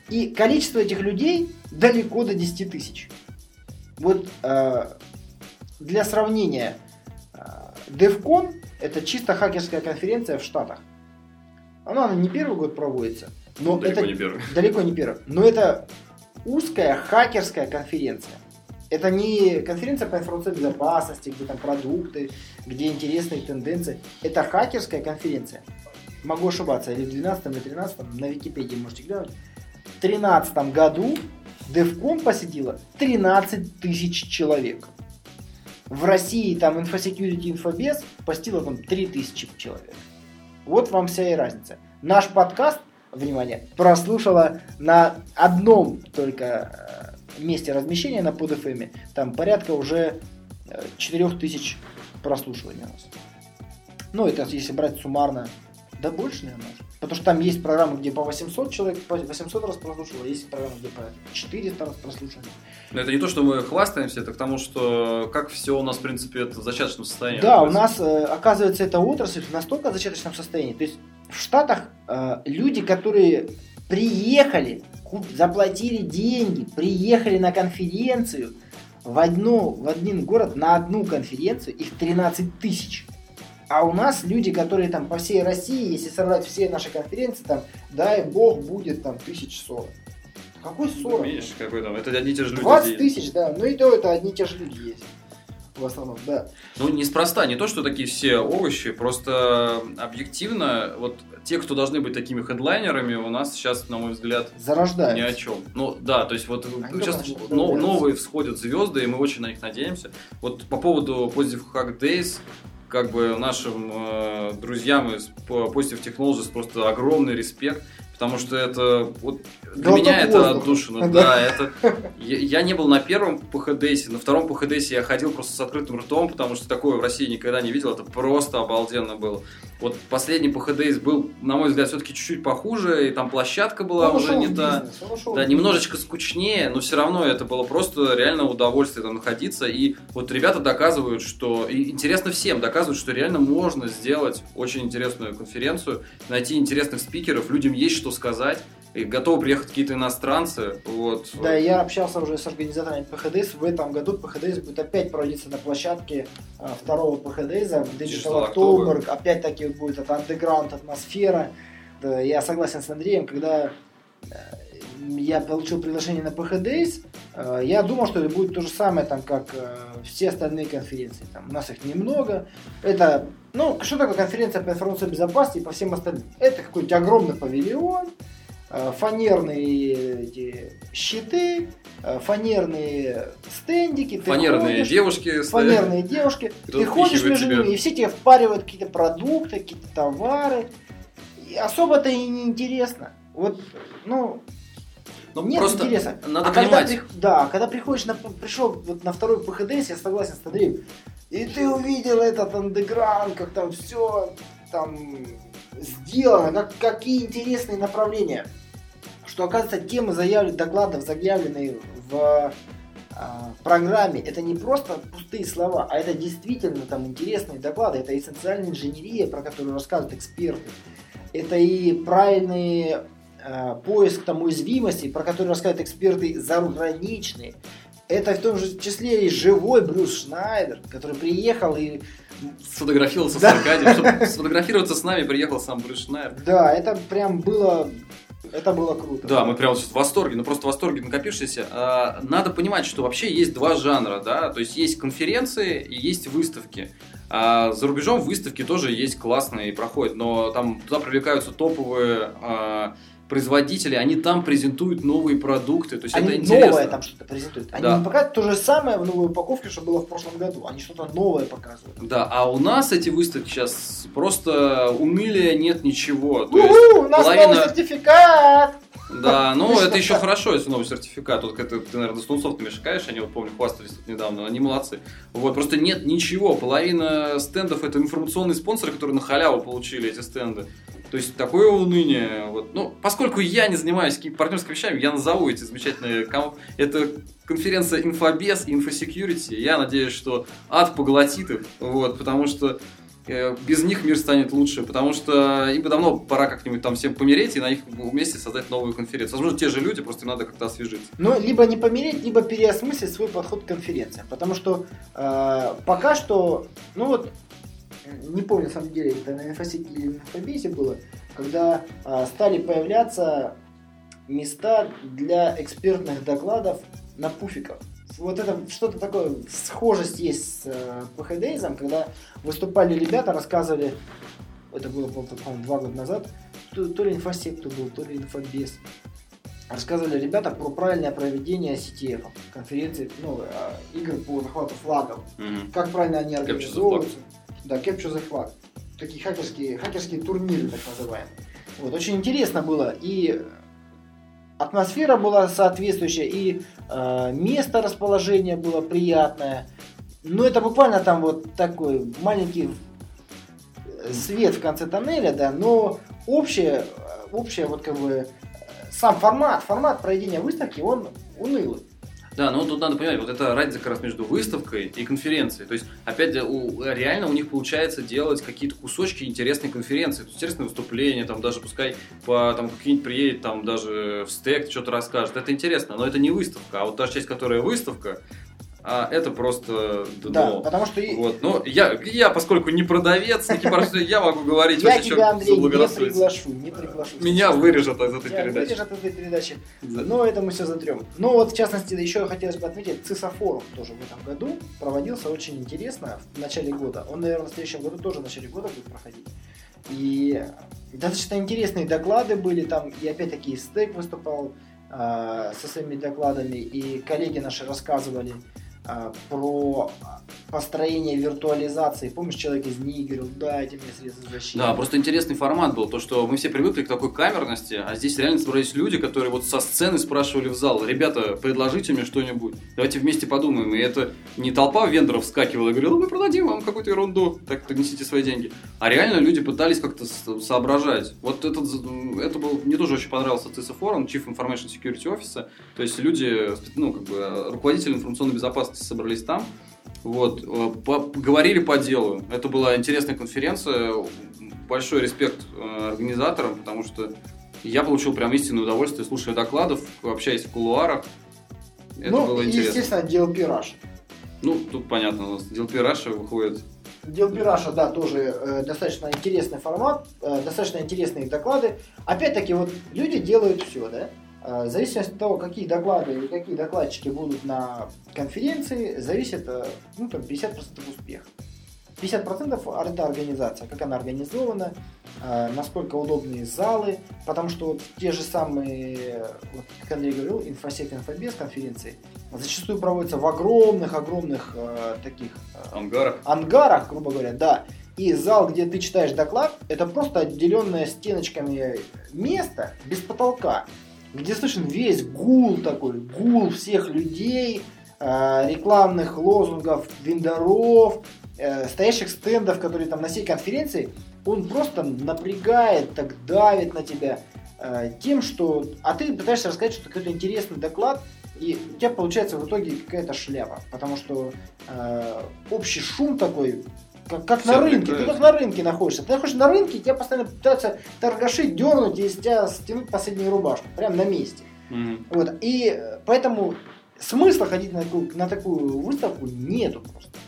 И количество этих людей далеко до 10 тысяч. Вот э, для сравнения, DevCon это чисто хакерская конференция в Штатах. Она, она не первый год проводится, но Ну, Далеко это не первый. далеко не первый. Но это узкая хакерская конференция. Это не конференция по информационной безопасности, где там продукты, где интересные тенденции. Это хакерская конференция. Могу ошибаться, или в 12 или 13 на Википедии можете глянуть. В 2013 году DevCon посетило 13 тысяч человек. В России там InfoSecurity Infobes посетило там 3 тысячи человек. Вот вам вся и разница. Наш подкаст, внимание, прослушало на одном только э, месте размещения на PodFM. Там порядка уже 4 тысяч прослушиваний у нас. Ну, это если брать суммарно, да больше, наверное. Потому что там есть программы, где по 800 человек, по 800 раз прослушало, а есть программы, где по 400 раз прослушали. Но это не то, что мы хвастаемся, это к тому, что как все у нас, в принципе, это в зачаточном состоянии. Да, у нас, э, оказывается, эта отрасль настолько в зачаточном состоянии. То есть в Штатах э, люди, которые приехали, заплатили деньги, приехали на конференцию в, одну, в один город на одну конференцию, их 13 тысяч. А у нас люди, которые там по всей России, если собрать все наши конференции, там, дай бог, будет там тысяч сорок. Какой Ну, 40? видишь, какой там, это одни и те же люди. 20 ездят. тысяч, да. Ну и то это одни и те же люди есть. в основном, да. Ну, неспроста, не то, что такие все овощи, просто объективно, вот те, кто должны быть такими хедлайнерами, у нас сейчас, на мой взгляд, Зарождаются. ни о чем. Ну, да, то есть вот Они сейчас но- новые всходят звезды, и мы очень на них надеемся. Вот по поводу Positive Hack Days, как бы нашим э, друзьям из Positive Technologies просто огромный респект, потому что это вот для Глоток меня это воздуха. отдушина. Да. Да, это я, я не был на первом PHDS, на втором PHDS я ходил просто с открытым ртом, потому что такое в России никогда не видел, это просто обалденно было. Вот последний PHDS был, на мой взгляд, все-таки чуть-чуть похуже, и там площадка была Он уже не та. Да, немножечко скучнее, но все равно это было просто реально удовольствие там находиться. И вот ребята доказывают, что... И интересно всем, доказывают, что реально можно сделать очень интересную конференцию, найти интересных спикеров, людям есть что сказать, и готовы приехать какие-то иностранцы. Вот. Да, я общался уже с организаторами ПХДС. В этом году ПХДС будет опять проводиться на площадке а, второго ПХДС в Digital Digital October. Опять-таки будет это андеграунд атмосфера. Да, я согласен с Андреем, когда э, я получил приглашение на ПХДС, э, я думал, что это будет то же самое, там, как э, все остальные конференции. Там, у нас их немного. Это, ну, что такое конференция по информационной безопасности и по всем остальным? Это какой-то огромный павильон, э, фанерные эти щиты, э, фанерные стендики, Фанерные ходишь, девушки стоят. фанерные девушки, И ты ходишь между тебя. ними, и все тебе впаривают какие-то продукты, какие-то товары. И особо-то и не интересно. Вот, ну, Ну, нет просто интереса. надо а когда понимать. при- да, когда приходишь на, пришел вот на второй ПХДС, я согласен с Андреем, и ты увидел этот андеграунд, как там все там сделано, как, какие интересные направления. Что, оказывается, темы заявлены, докладов, заявленные в а, в программе, это не просто пустые слова, а это действительно там интересные доклады, это и социальная инженерия, про которую рассказывают эксперты, это и правильный э, поиск там уязвимостей, про который рассказывают эксперты заграничные. Это в том же числе и живой Брюс Шнайдер, который приехал и... Сфотографировался Да. с Аркадием. Чтобы сфотографироваться с нами приехал сам Брюс Шнайер. Да, это прям было... Это было круто. Да, мы прям сейчас в восторге, ну просто в восторге накопившийся. А, Надо понимать, что вообще есть два жанра, да, то есть есть конференции и есть выставки. А за рубежом выставки тоже есть классные и проходят, но там туда привлекаются топовые а, производители, они там презентуют новые продукты, то есть Они это интересно. новое там что-то презентуют. Они Да. не показывают то же самое в новой упаковке, что было в прошлом году. Они что-то новое показывают. Да, а у нас эти выставки сейчас просто унылия нет ничего. То У-ху, у нас половина- новый сертификат! Да, ну это еще хорошо, если новый сертификат. Вот это ты, наверное, с тунцовками шикаешь, они вот помню, хвастались тут недавно, они молодцы. Вот, просто нет ничего. Половина стендов это информационные спонсоры, которые на халяву получили эти стенды. То есть такое уныние. Вот. Ну, поскольку я не занимаюсь какими-то партнерскими вещами, я назову эти замечательные ком- Это конференция Инфобес и Инфосекьюрити. Я надеюсь, что ад поглотит их. Вот, потому что э, без них мир станет лучше, потому что им бы давно пора как-нибудь там всем помереть и на их вместе создать новую конференцию. Возможно, те же люди, просто надо как-то освежиться. Ну, либо не помереть, либо переосмыслить свой подход к конференциям. Потому что э, пока что, ну вот, не помню, на самом деле, это на инфосети или на инфобизе было, когда э, стали появляться места для экспертных докладов на пуфиках. Вот это что-то такое, схожесть есть с э, PHDays, когда выступали ребята, рассказывали, это было, по-моему, два года назад, то, то ли инфосек кто был, то ли инфобес, рассказывали ребята про правильное проведение CTF, конференции, ну, э, игр по захвату флагов, как правильно они организовываются. Да, Capture the Flag. Такие хакерские, хакерские турниры, так называемые. Вот, очень интересно было. И атмосфера была соответствующая, и э, место расположения было приятное. Ну, это буквально там вот такой маленький э, свет в конце тоннеля, да, но общее, э, общее вот как бы э, сам формат, формат проведения выставки, он унылый. Да, но тут надо понимать, вот это разница как раз между выставкой и конференцией. То есть, опять у- реально у них получается делать какие-то кусочки интересной конференции. То есть, интересные выступления, там даже пускай по там какие-нибудь приедет, там даже в стек что-то расскажет. Это интересно, но это не выставка. А вот та часть, которая выставка, а это просто дно. Да, потому что... Вот. Но я, я, поскольку не продавец, я могу говорить Я тебя, Андрей, не приглашу, не приглашу. Меня вырежут из этой передачи. вырежут из этой передачи. Но это мы все затрем. Ну вот, в частности, еще хотелось бы отметить, ЦИСофорум тоже в этом году проводился очень интересно в начале года. Он, наверное, в следующем году тоже в начале года будет проходить. И достаточно интересные доклады были там, и опять-таки Стейк выступал а, со своими докладами, и коллеги наши рассказывали про построение виртуализации. Помнишь, человек из НИИ говорил, дайте мне средства защиты. Да, просто интересный формат был, то, что мы все привыкли к такой камерности, а здесь реально собрались люди, которые вот со сцены спрашивали в зал, ребята, предложите мне что-нибудь, давайте вместе подумаем. И это не толпа вендоров вскакивала и говорила, мы продадим вам какую-то ерунду, так принесите свои деньги. А реально люди пытались как-то соображать. Вот этот, это был, мне тоже очень понравился CISA форум, Chief Information Security Office, то есть люди, ну, как бы, руководители информационной безопасности собрались там, вот, э, говорили по делу. Это была интересная конференция. Большой респект э, организаторам, потому что я получил прям истинное удовольствие, слушая докладов, общаясь в кулуарах. Это ну, было интересно. естественно, DLP Rush. Ну, тут понятно, у нас DLP Russia выходит. DLP Russia, да, тоже э, достаточно интересный формат, э, достаточно интересные доклады. Опять-таки, вот люди делают все, да? Э, В зависимости от того, какие доклады и какие докладчики будут на конференции, зависит э, ну, там, 50% успеха. 50% это организация, как она организована, э, насколько удобные залы, потому что вот те же самые, вот, как Андрей говорил, инфосек, инфобес конференции зачастую проводятся в огромных-огромных э, таких э, Ангарах. ангарах, грубо говоря, да. И зал, где ты читаешь доклад, это просто отделенное стеночками место без потолка, где слышен весь гул такой, гул всех людей, э, рекламных лозунгов, вендоров, э, стоящих стендов, которые там на всей конференции, он просто напрягает, так давит на тебя э, тем, что... А ты пытаешься рассказать что-то какой-то интересный доклад, и у тебя получается в итоге какая-то шляпа, потому что э, общий шум такой, как, как Все на рынке, ты как на рынке находишься. Ты находишься на рынке, тебя постоянно пытаются торгаши дернуть и из тебя стянуть последнюю рубашку, прямо на месте. Мгм. Вот, и э, поэтому смысла ходить на такую, на такую выставку нету просто.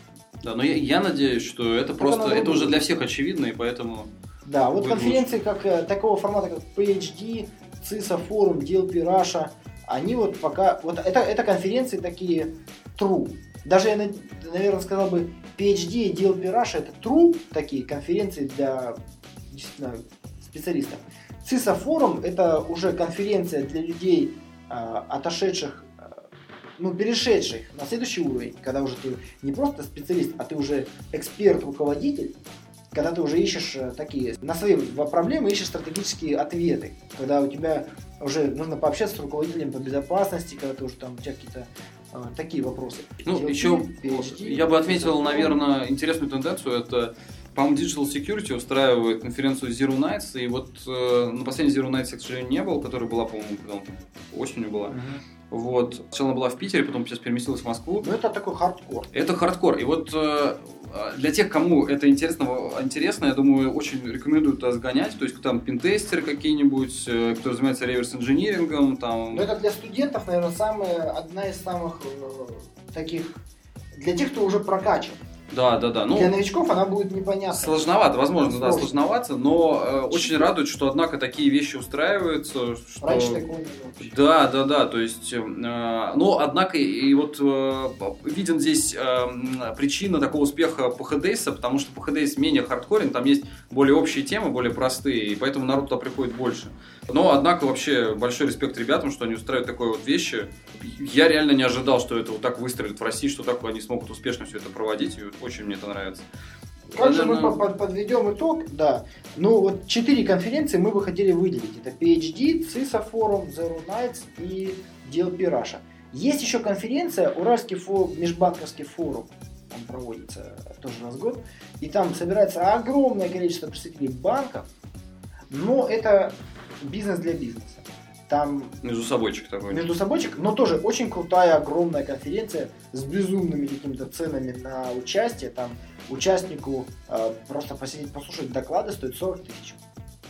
Да, но я, я надеюсь, что это просто, оно это уже для всех очевидно, и поэтому... Да, вот конференции как э, такого формата, как PhD, CISA форум, DLP Russia, они вот пока, вот это, это конференции такие true. Даже я, наверное, сказал бы, PhD и DLP Russia это true такие конференции для действительно специалистов. CISA форум это уже конференция для людей, а, отошедших, а, ну, перешедших на следующий уровень, когда уже ты не просто специалист, а ты уже эксперт, руководитель, когда ты уже ищешь э, такие, на свои проблемы ищешь стратегические ответы, когда у тебя уже нужно пообщаться с руководителем по безопасности, когда ты уже там, у тебя какие-то такие вопросы. Ну, DLP, еще PhD, я бы отметил, наверное, интересную тенденцию. Это, по-моему, Digital Security устраивает конференцию Zero Nights. И вот э, на последней Zero Nights, я, к сожалению, не был, которая была, по-моему, когда там осенью была. Мгм. Вот. Сначала она была в Питере, потом сейчас переместилась в Москву. Ну, это такой хардкор. Это хардкор. И вот э, для тех, кому это интересно, интересно, я думаю, очень рекомендую туда сгонять. То есть там пентестеры какие-нибудь, э, кто занимается реверс-инжинирингом, там... Но это для студентов, наверное, самая, одна из самых э, таких, для тех, кто уже прокачан. Да, да, да. Ну, для новичков она будет непонятна. Сложновато, возможно, да, Сложно. сложновато, но э, очень радует, что, однако, такие вещи устраиваются. Что... Раньше такого не было. Да, да, да, то есть, э, но, однако, и вот э, виден здесь э, причина такого успеха PHDS, потому что PHDS менее хардкорен, там есть более общие темы, более простые, и поэтому народ туда приходит больше. Но, однако, вообще, большой респект ребятам, что они устраивают такое вот вещи. Я реально не ожидал, что это вот так выстрелит в России, что так они смогут успешно все это проводить, и очень мне это нравится. Как же мы подведем итог? Да. Ну, вот четыре конференции мы бы хотели выделить. Это PhD, CISA форум, Zero Nights и DLP Russia. Есть еще конференция Уральский фо- межбанковский форум. Он проводится тоже раз в год. И там собирается огромное количество представителей банков. Но это бизнес для бизнеса. Там Между собойчик такой. между собойчик, но тоже очень крутая, огромная конференция с безумными какими-то ценами на участие. Там участнику э, просто посидеть, послушать доклады стоит 40 тысяч.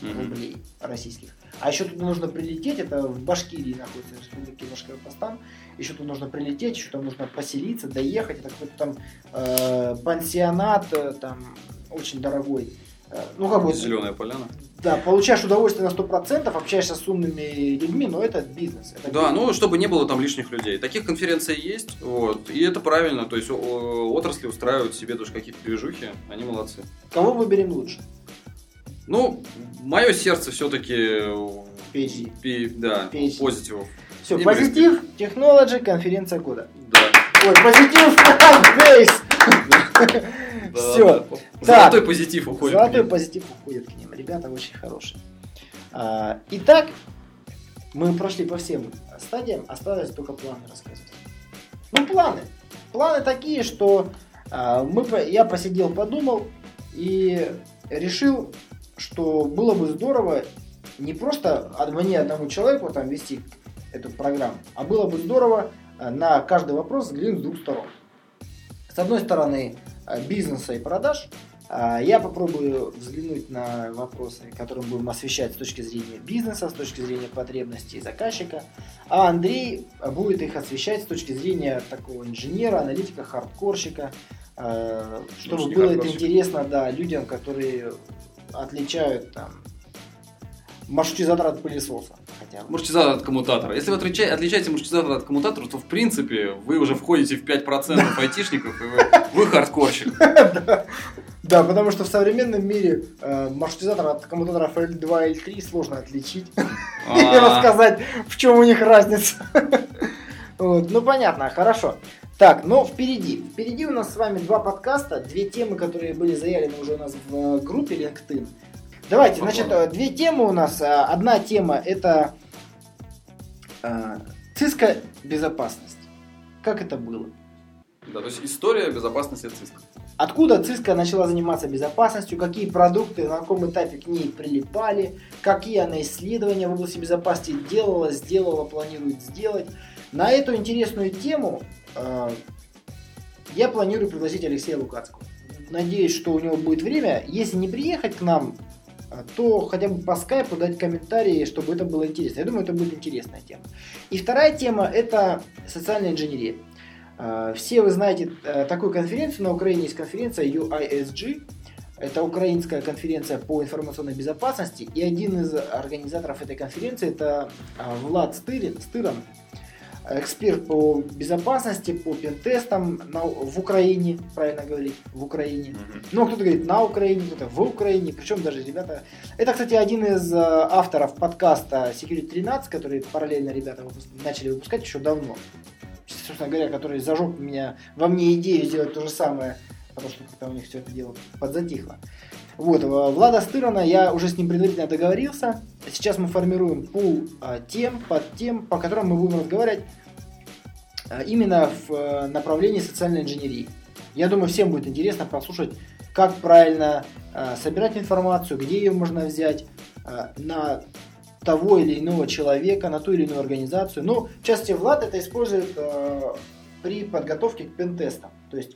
Мгм. рублей российских. А еще туда нужно прилететь, это в Башкирии находится, республике Башкортостан. Еще тут нужно прилететь, еще там нужно поселиться, доехать. Это какой-то там э, пансионат, э, там очень дорогой. Э, Ну, как бы, Зеленая поляна. да, получаешь удовольствие на 100%, общаешься с умными людьми, но это бизнес. Это Да, бизнес. ну, чтобы не было там лишних людей. Таких конференций есть, вот, и это правильно, то есть отрасли устраивают себе тоже какие-то движухи, они молодцы. Кого выберем лучше? Ну, мое сердце все-таки, PhD. да, PhD. позитивов. Все, Не позитив, технологи, конференция года. Да. Ой, позитив, бейс. Да. Золотой позитив уходит. Золотой позитив уходит к ним. Ребята очень хорошие. А, Итак, мы прошли по всем стадиям, осталось только планы рассказать. Ну, планы. Планы такие, что а, мы, я посидел, подумал и решил, что было бы здорово не просто од- мне одному человеку там вести эту программу, а было бы здорово а, на каждый вопрос взглянуть с двух сторон. С одной стороны, а, бизнеса и продаж, а, я попробую взглянуть на вопросы, которые мы будем освещать с точки зрения бизнеса, с точки зрения потребностей заказчика, а Андрей будет их освещать с точки зрения такого инженера, аналитика, хардкорщика, э, чтобы было это интересно, да, людям, которые отличают там маршрутизатор от пылесоса хотя бы. Маршрутизатор от коммутатора. Если вы отлича- отличаете маршрутизатор от коммутатора, то в принципе вы уже входите в 5% айтишников, и вы, вы хардкорщик. Да, потому что в современном мире э, маршрутизатор от коммутаторов L2 и L3 сложно отличить и А, рассказать, в чем у них разница. Вот, Ну, понятно, хорошо. Так, но впереди. Впереди у нас с вами два подкаста, две темы, которые были заявлены уже у нас в э, группе LinkedIn. Давайте, значит, э, две темы у нас. Э, Одна тема это э, Cisco безопасность. Как это было? Да, то есть история безопасности ЦИСК. Откуда Cisco начала заниматься безопасностью, какие продукты, на каком этапе к ней прилипали, какие она исследования в области безопасности делала, сделала, планирует сделать. На эту интересную тему э, я планирую пригласить Алексея Лукацкого. Надеюсь, что у него будет время. Если не приехать к нам, то хотя бы по скайпу дать комментарии, чтобы это было интересно. Я думаю, это будет интересная тема. И вторая тема – это социальная инженерия. Э, Все вы знаете э, такую конференцию, на Украине есть конференция UISG, это украинская конференция по информационной безопасности, и один из организаторов этой конференции это э, Влад Стырин, Стыран, эксперт по безопасности, по пентестам на- в Украине, правильно говорить, в Украине. Ну, кто-то говорит на Украине, кто-то в Украине, причем даже ребята... Это, кстати, один из э, авторов подкаста Security 13, который параллельно ребята выпуск- начали выпускать еще давно. Собственно говоря, который зажег меня, во мне идею сделать то же самое, потому что как-то у них все это дело подзатихло. Вот, э, Влада Стырана, я уже с ним предварительно договорился. Сейчас мы формируем пул э, тем, под тем, по которым мы будем разговаривать э, именно в направлении социальной инженерии. Я думаю, всем будет интересно послушать, как правильно собирать информацию, где ее можно взять на того или иного человека, на ту или иную организацию. Ну, в частности, Влад это использует при подготовке к пентестам. То есть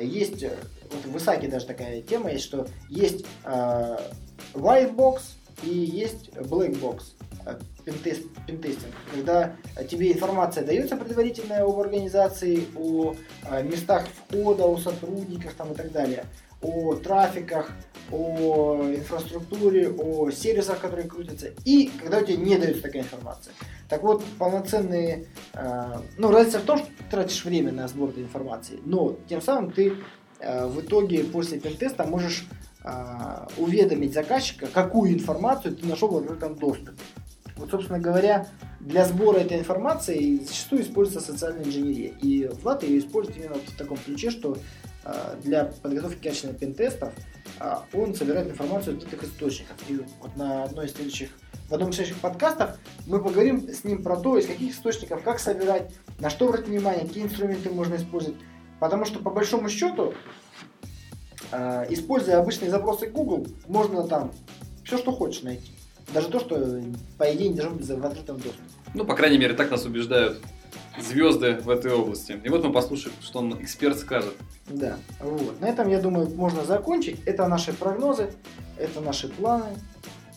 есть, вот в Исаке даже такая тема есть, что есть э, white box и есть black box э, пентест, пентестинг, когда тебе информация дается предварительная об организации, о э, местах входа, о сотрудниках там, и так далее, о трафиках, о инфраструктуре, о сервисах, которые крутятся, и когда у тебя не дается такая информация. Так вот, полноценные... э, ну, разница в том, что ты тратишь время на сбор этой информации, но тем самым ты в итоге после пентеста можешь э, уведомить заказчика, какую информацию ты нашел в открытом доступе. Вот, собственно говоря, для сбора этой информации зачастую используется социальная инженерия. И Влад ее использует именно в таком ключе, что э, для подготовки качественных пентестов э, он собирает информацию из этих источников. И вот на одной из следующих, в одном из следующих подкастов мы поговорим с ним про то, из каких источников, как собирать, на что обратить внимание, какие инструменты можно использовать. Потому что по большому счету, э, используя обычные запросы Google, можно там все, что хочешь найти. Даже то, что, по идее, не должно быть в открытом доступе. Ну, по крайней мере, так нас убеждают звезды в этой области. И вот мы послушаем, что он эксперт скажет. Да, вот. На этом, я думаю, можно закончить. Это наши прогнозы, это наши планы.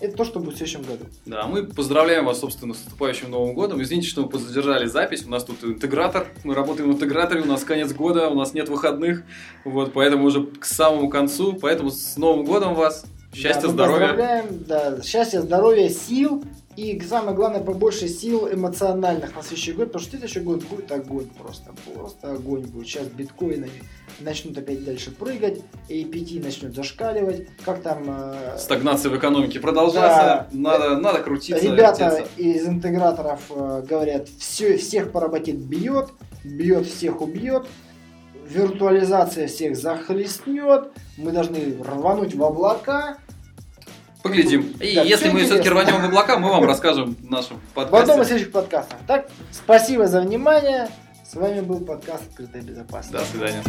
Это то, что будет в следующем году. Да, мы поздравляем вас, собственно, с наступающим Новым годом. Извините, что мы задержали запись. У нас тут интегратор. Мы работаем в интеграторе, у нас конец года, у нас нет выходных. Вот, поэтому уже к самому концу. Поэтому с Новым годом вас. Счастья, да, здоровья. Поздравляем, да, счастья, здоровья, сил и самое главное, побольше сил эмоциональных на следующий год, потому что следующий год будет огонь просто, просто огонь будет. Сейчас биткоины начнут опять дальше прыгать, APT начнет зашкаливать, как там... Э... Стагнация в экономике продолжается, да. надо, надо крутиться. Ребята вертеться. из интеграторов э, говорят, все, всех поработит бьет, бьет всех убьет, виртуализация всех захлестнет, мы должны рвануть в облака. Поглядим. И да, если мы все-таки рванем в облака, мы вам расскажем в нашем подкасте. В одном из следующих подкастов. Так, спасибо за внимание. С вами был подкаст «Открытая безопасность». До свидания.